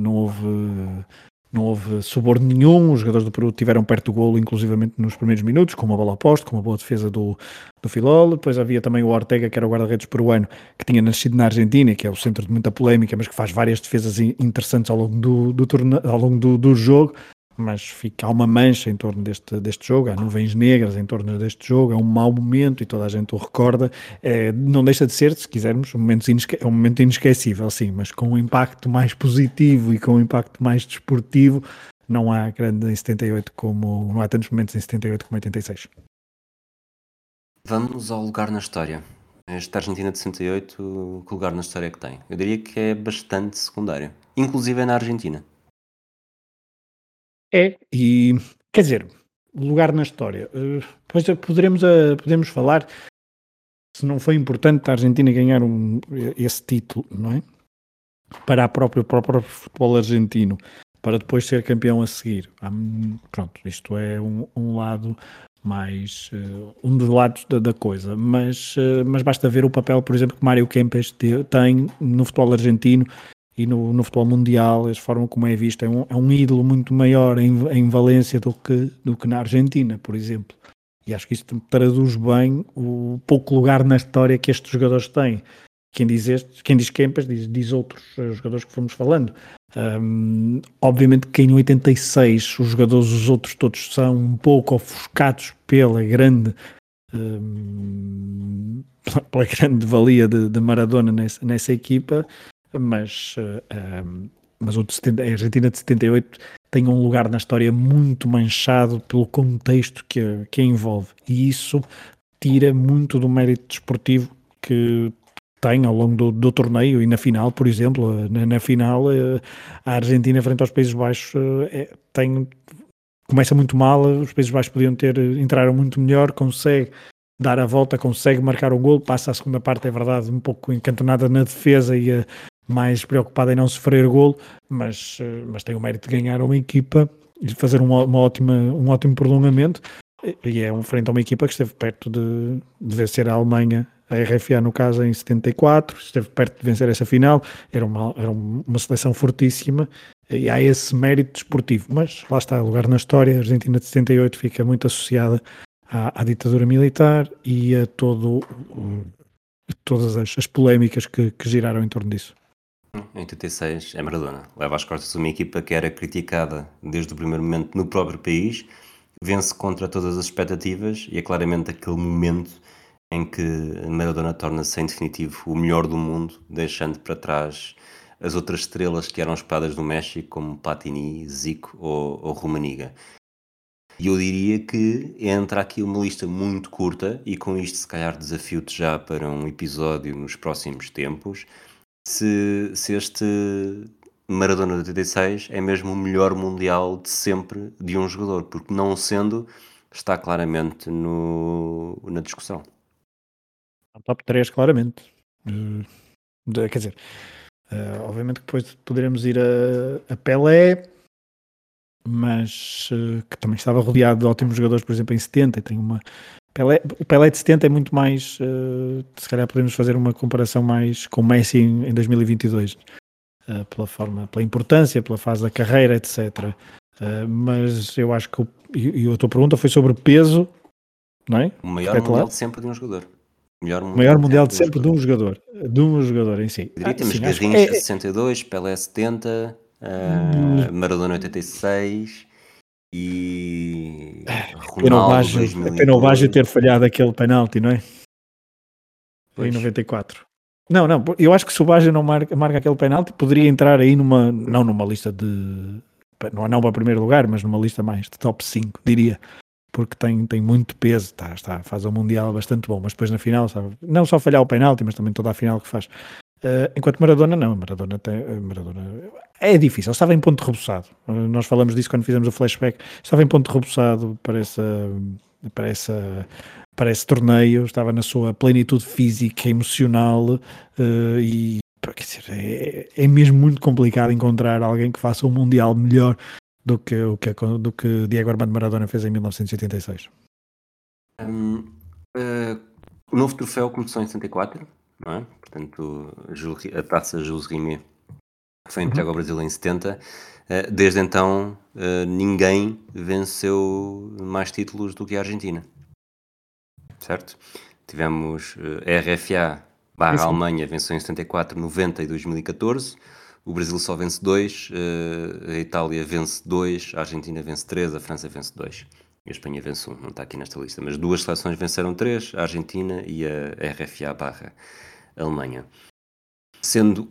não houve não houve suborno nenhum, os jogadores do Peru tiveram perto do golo, inclusivamente nos primeiros minutos, com uma bola oposta, com uma boa defesa do, do Filol. Depois havia também o Ortega, que era o guarda-redes peruano, que tinha nascido na Argentina, que é o centro de muita polémica, mas que faz várias defesas interessantes ao longo do, do, ao longo do, do jogo mas fica, há uma mancha em torno deste, deste jogo, há nuvens negras em torno deste jogo, é um mau momento e toda a gente o recorda. É, não deixa de ser, se quisermos, um momento é um momento inesquecível, sim, mas com um impacto mais positivo e com um impacto mais desportivo, não há grande em 78 como. não há tantos momentos em 78 como em 86. Vamos ao lugar na história. Esta Argentina de 68, que lugar na história é que tem? Eu diria que é bastante secundário, inclusive é na Argentina. É, e quer dizer, lugar na história. Uh, pois poderemos, uh, podemos falar se não foi importante a Argentina ganhar um, esse título, não é? Para, a própria, o próprio futebol argentino, para depois ser campeão a seguir. pronto, isto é um, um lado mais uh, um dos lados da, da coisa, mas, uh, mas basta ver o papel, por exemplo, que Mário Kempes tem no futebol argentino e no, no, futebol mundial, a forma como é visto, é um, é um ídolo muito maior em, em Valência do que, do que na Argentina, por exemplo. E acho que isto traduz bem o pouco lugar na história que estes jogadores têm. Quem diz estes, quem diz Kempas, diz, diz outros eh, jogadores que fomos falando. Um, obviamente que em 86 os jogadores, os outros todos, são um pouco ofuscados pela grande um, *laughs* pela grande valia de, de Maradona nessa, nessa equipa mas, uh, eh, um, mas o de 70, a Argentina de 78 tem um lugar na história muito manchado pelo contexto que, que a envolve. E isso tira muito do mérito desportivo que tem ao longo do, do torneio e na final, por exemplo, na, na final eh, a Argentina frente aos Países Baixos eh, é, tem começa muito mal, os Países Baixos podiam ter entraram muito melhor, consegue dar a volta, consegue marcar um gol, passa a segunda parte, é verdade, um pouco encantonada na defesa e a, mais preocupado em não sofrer golo, mas, eh, mas tem o mérito de ganhar uma equipa e fazer uma, uma ótima, um ótimo prolongamento. E é um frente a uma equipa que esteve perto de, de vencer a Alemanha, a RFA no caso em 74, esteve perto de vencer essa final, era uma, era uma seleção fortíssima e há esse mérito desportivo, mas lá está, lugar na história, a Argentina de 78 fica muito associada à, à ditadura militar e a todo, todas as, as polémicas que, que giraram em torno disso. Em 86 é Maradona. Leva às costas uma equipa que era criticada desde o primeiro momento no próprio país, vence contra todas as expectativas e é claramente aquele momento em que Maradona torna-se em definitivo o melhor do mundo, deixando para trás as outras estrelas que eram esperadas no México, como Platini, Zico ou, ou Romaniga. E eu diria que entra aqui uma lista muito curta, e com isto, se calhar, desafio-te já para um episódio nos próximos tempos se, se este Maradona de 86 é mesmo o melhor mundial de sempre de um jogador, porque não sendo, está claramente no, na discussão. Top 3, claramente. Uh, quer dizer, uh, obviamente que depois poderemos ir a, a Pelé, mas uh, que também estava rodeado de ótimos jogadores, por exemplo, em 70, e tem uma, Pelé, o Pelé de 70 é muito mais. Uh, se calhar podemos fazer uma comparação mais com Messi em, em 2022, uh, pela forma, pela importância, pela fase da carreira, etc. Uh, eh, mas eu acho que. O, e, e a tua pergunta foi sobre peso, não é? O maior mundial de sempre de um jogador. Melhor mundial, maior mundial de sempre de um jogador, de um jogador em si. Ah, temos Garrincha é- 62, Pelé 70, Hum. uh, Maradona 86 e o Ronaldo Baggio- 2002. pena o Baggio ter falhado aquele penalti, não é? Foi em Pois. 94. Não, não, eu acho que se o Baggio não marca, marca aquele penalti, poderia entrar aí numa, não numa lista de, não, não para primeiro lugar, mas numa lista mais de top 5, diria. Porque tem, tem muito peso, tá, está, faz um Mundial bastante bom, mas depois na final, sabe? não só falhar o penalti, mas também toda a final que faz. Eh, enquanto Maradona, não, Maradona, tem, eh, Maradona é difícil, estava em ponto rebuçado. Eh, nós falamos disso quando fizemos o flashback, estava em ponto rebuçado para essa, para essa para esse torneio, estava na sua plenitude física, emocional eh, e dizer, é, é mesmo muito complicado encontrar alguém que faça um Mundial melhor do que o que, do que Diego Armando Maradona fez em 1986. Hum, uh, o novo troféu começou em 64, não é? Portanto, a taça Jules Rimet foi entregue ao Brasil em 70. Uh, desde então, uh, ninguém venceu mais títulos do que a Argentina. Certo? Tivemos a RFA barra. Alemanha venceu em 74, 90 e 2014. O Brasil só vence dois, a Itália vence dois, a Argentina vence três, a França vence dois. E a Espanha vence um, não está aqui nesta lista, mas duas seleções venceram três, a Argentina e a RFA barra Alemanha. Sendo,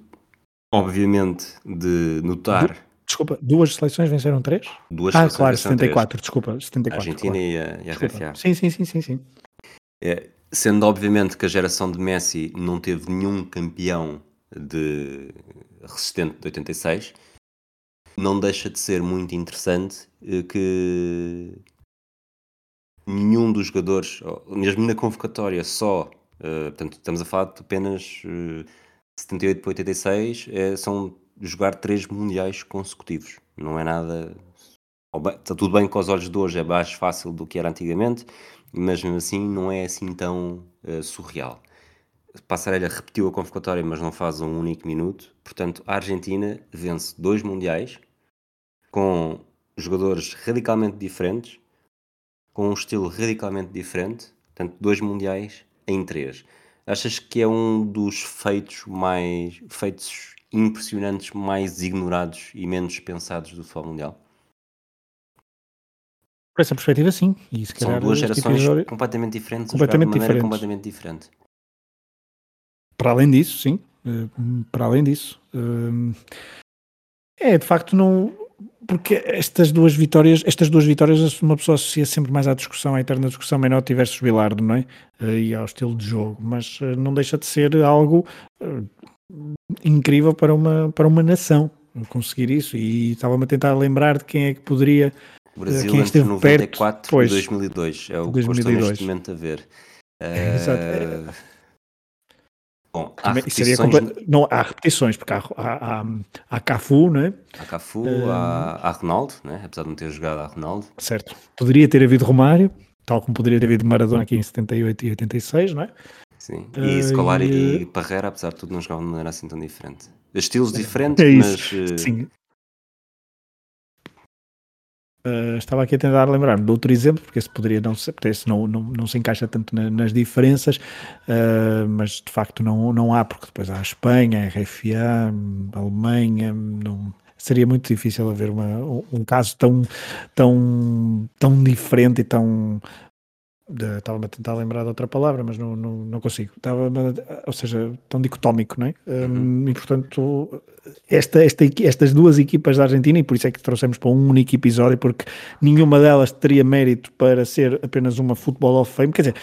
obviamente, de notar Desculpa, duas seleções venceram três? duas Ah, claro, venceram três, 74, desculpa, a 74. Argentina claro. e a, e a. RFA. Sim, sim, sim, sim, sim. É, sendo obviamente que a geração de Messi não teve nenhum campeão de resistente de 86, não deixa de ser muito interessante eh, que nenhum dos jogadores, mesmo na convocatória, só, eh, portanto, estamos a falar de apenas eh, 78 para 86, eh, são jogar três mundiais consecutivos. Não é nada. Está tudo bem que aos olhos de hoje é mais fácil do que era antigamente, mas mesmo assim não é assim tão eh, surreal. Passarelha repetiu a convocatória, mas não faz um único minuto. Portanto, a Argentina vence dois mundiais com jogadores radicalmente diferentes, com um estilo radicalmente diferente. Portanto, dois mundiais em três. Achas que é um dos feitos mais feitos impressionantes, mais ignorados e menos pensados do futebol mundial? Por essa perspectiva, sim. E São calhar duas este gerações episódio- completamente diferentes, completamente de diferentes. completamente diferente. Para além disso, sim. Eh, Para além disso. eh, É, de facto, não. Porque estas duas vitórias, estas duas vitórias, uma pessoa associa sempre mais à discussão, à eterna discussão Menotti versus Bilardo, não é? Eh, E ao estilo de jogo, mas eh, não deixa de ser algo eh, incrível para uma, para uma nação conseguir isso. E estava-me a tentar lembrar de quem é que poderia. O Brasil quem entre esteve 94 perto, pois. e 2002 é o que eu estou 2002. neste momento a ver. *laughs* Exato. Eh, Bom, há repetições não, há repetições, porque há, há, há, há Cafu, não é? há Cafu, Eh, há, há Ronaldo, né? apesar de não ter jogado a Ronaldo. Certo. Poderia ter havido Romário, tal como poderia ter havido Maradona aqui em 78 e 86, não é? Sim. E Scolari e- e Parreira, apesar de tudo, não jogavam de maneira assim tão diferente. Estilos diferentes, É mas eh, Sim. Uh, estava aqui a tentar lembrar-me de outro exemplo, porque esse poderia não porque esse não, não, não se encaixa tanto na- nas diferenças, uh, mas de facto não, não há, porque depois há a Espanha, a RFA, a Alemanha, não, seria muito difícil haver uma, um, um caso tão, tão, tão diferente e tão. Estava-me a tentar lembrar de outra palavra, mas não, não, não consigo. Estava, ou seja, tão dicotómico, não é? Um, e portanto, esta, esta, estas duas equipas da Argentina, e por isso é que trouxemos para um único episódio, porque nenhuma delas teria mérito para ser apenas uma Football of Fame. Quer dizer,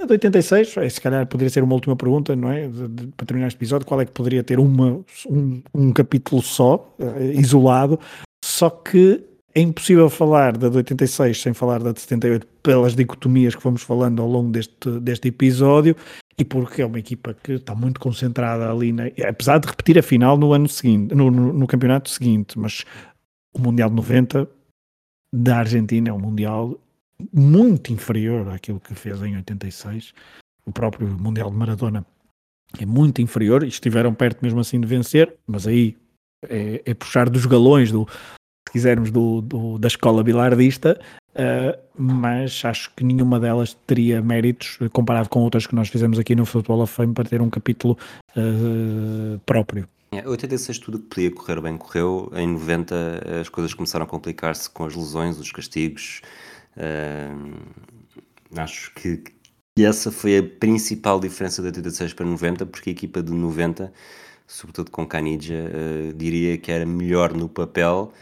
a de 86, eh, se calhar poderia ser uma última pergunta, não é? De- de- para terminar este episódio, qual é que poderia ter uma, um, um capítulo só, eh, isolado, só que é impossível falar da de 86 sem falar da de 78 pelas dicotomias que fomos falando ao longo deste, deste episódio e porque é uma equipa que está muito concentrada ali, na, apesar de repetir a final no ano seguinte, no, no, no campeonato seguinte, mas o Mundial de 90 da Argentina é um Mundial muito inferior àquilo que fez em 86. O próprio Mundial de Maradona é muito inferior e estiveram perto mesmo assim de vencer, mas aí é, é puxar dos galões do, se quisermos, do, do- da escola bilardista, Uh, mas acho que nenhuma delas teria méritos comparado com outras que nós fizemos aqui no Football of Fame para ter um capítulo uh, próprio. É, 86 tudo que podia correr bem correu, em 90 as coisas começaram a complicar-se com as lesões, os castigos. Uh, acho que, essa foi a principal diferença de 86 para 90, porque a equipa de 90, sobretudo com Canidja, diria que era melhor no papel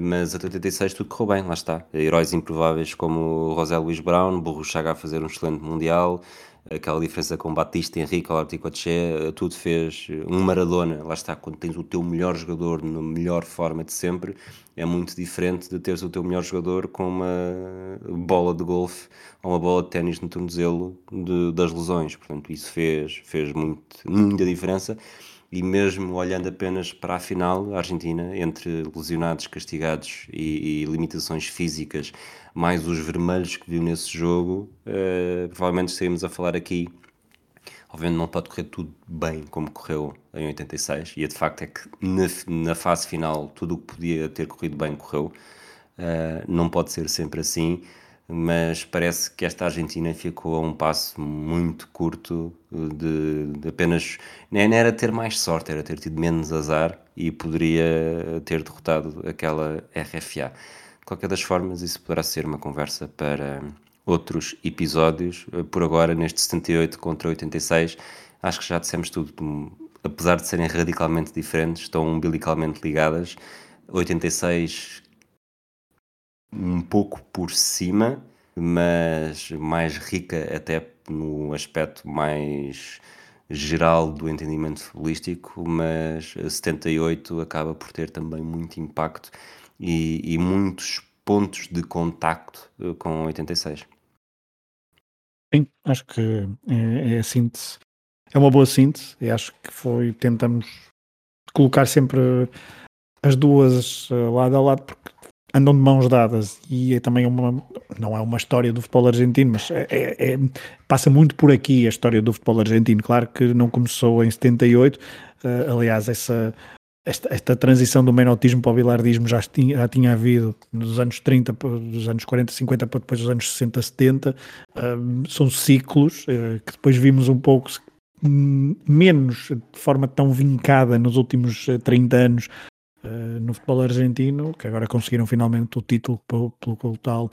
mas até 86 tudo correu bem, lá está. Heróis improváveis como José Luís Brown, Burro Chaga a fazer um excelente Mundial, aquela diferença com Batista, Henrique, Alarticoche, tudo fez um Maradona, lá está, quando tens o teu melhor jogador na melhor forma de sempre, é muito diferente de teres o teu melhor jogador com uma bola de golfe ou uma bola de ténis no tornozelo de, das lesões, portanto isso fez, fez muito, muita diferença e mesmo olhando apenas para a final, a Argentina, entre lesionados, castigados e, e limitações físicas, mais os vermelhos que viu nesse jogo, uh, provavelmente estaríamos a falar aqui. Obviamente não pode correr tudo bem como correu em 86, e de facto é que na, na fase final tudo o que podia ter corrido bem correu. Uh, não pode ser sempre assim mas parece que esta Argentina ficou a um passo muito curto de, de apenas. Nem era ter mais sorte, era ter tido menos azar e poderia ter derrotado aquela RFA. De qualquer das formas, isso poderá ser uma conversa para outros episódios. Por agora, neste 78 contra 86, acho que já dissemos tudo. Apesar de serem radicalmente diferentes, estão umbilicalmente ligadas. 86 um pouco por cima, mas mais rica até no aspecto mais geral do entendimento futbolístico, mas 78 acaba por ter também muito impacto e, e muitos pontos de contacto eh, com 86. Sim, acho que é, é a síntese, é uma boa síntese e acho que foi, tentamos colocar sempre as duas eh, lado a lado, porque andam de mãos dadas e é também uma não é uma história do futebol argentino, mas é, é, é, passa muito por aqui a história do futebol argentino. Claro que não começou em 78, uh, eh, aliás, essa, esta, esta, transição do menotismo para o bilardismo já tinha, já tinha havido nos anos 30, dos anos 40, 50 para depois dos anos 60, 70. Uh, são ciclos uh, que depois vimos um pouco menos de forma tão vincada nos últimos 30 anos uh, no futebol argentino, que agora conseguiram finalmente o título pelo, pelo tal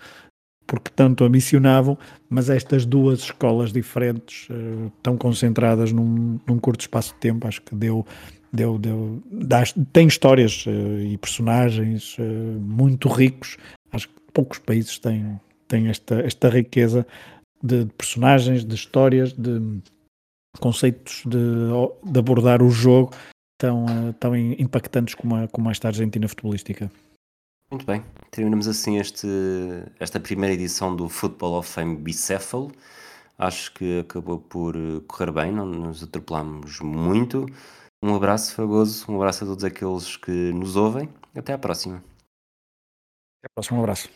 porque tanto ambicionavam, mas estas duas escolas diferentes, uh, tão concentradas num, num, curto espaço de tempo, acho que deu, deu, deu dá, tem histórias uh, e personagens uh, muito ricos. Acho que poucos países têm, têm esta, esta riqueza de, de personagens, de histórias, de conceitos de, de abordar o jogo tão, eh, tão impactantes como a, como esta Argentina futebolística. Muito bem, terminamos assim este, esta primeira edição do Football of Fame bicéfalo. Acho que acabou por eh, correr bem, não nos atropelamos muito. Um abraço, Fagoso, um abraço a todos aqueles que nos ouvem. Até à próxima. Até à próxima, um abraço.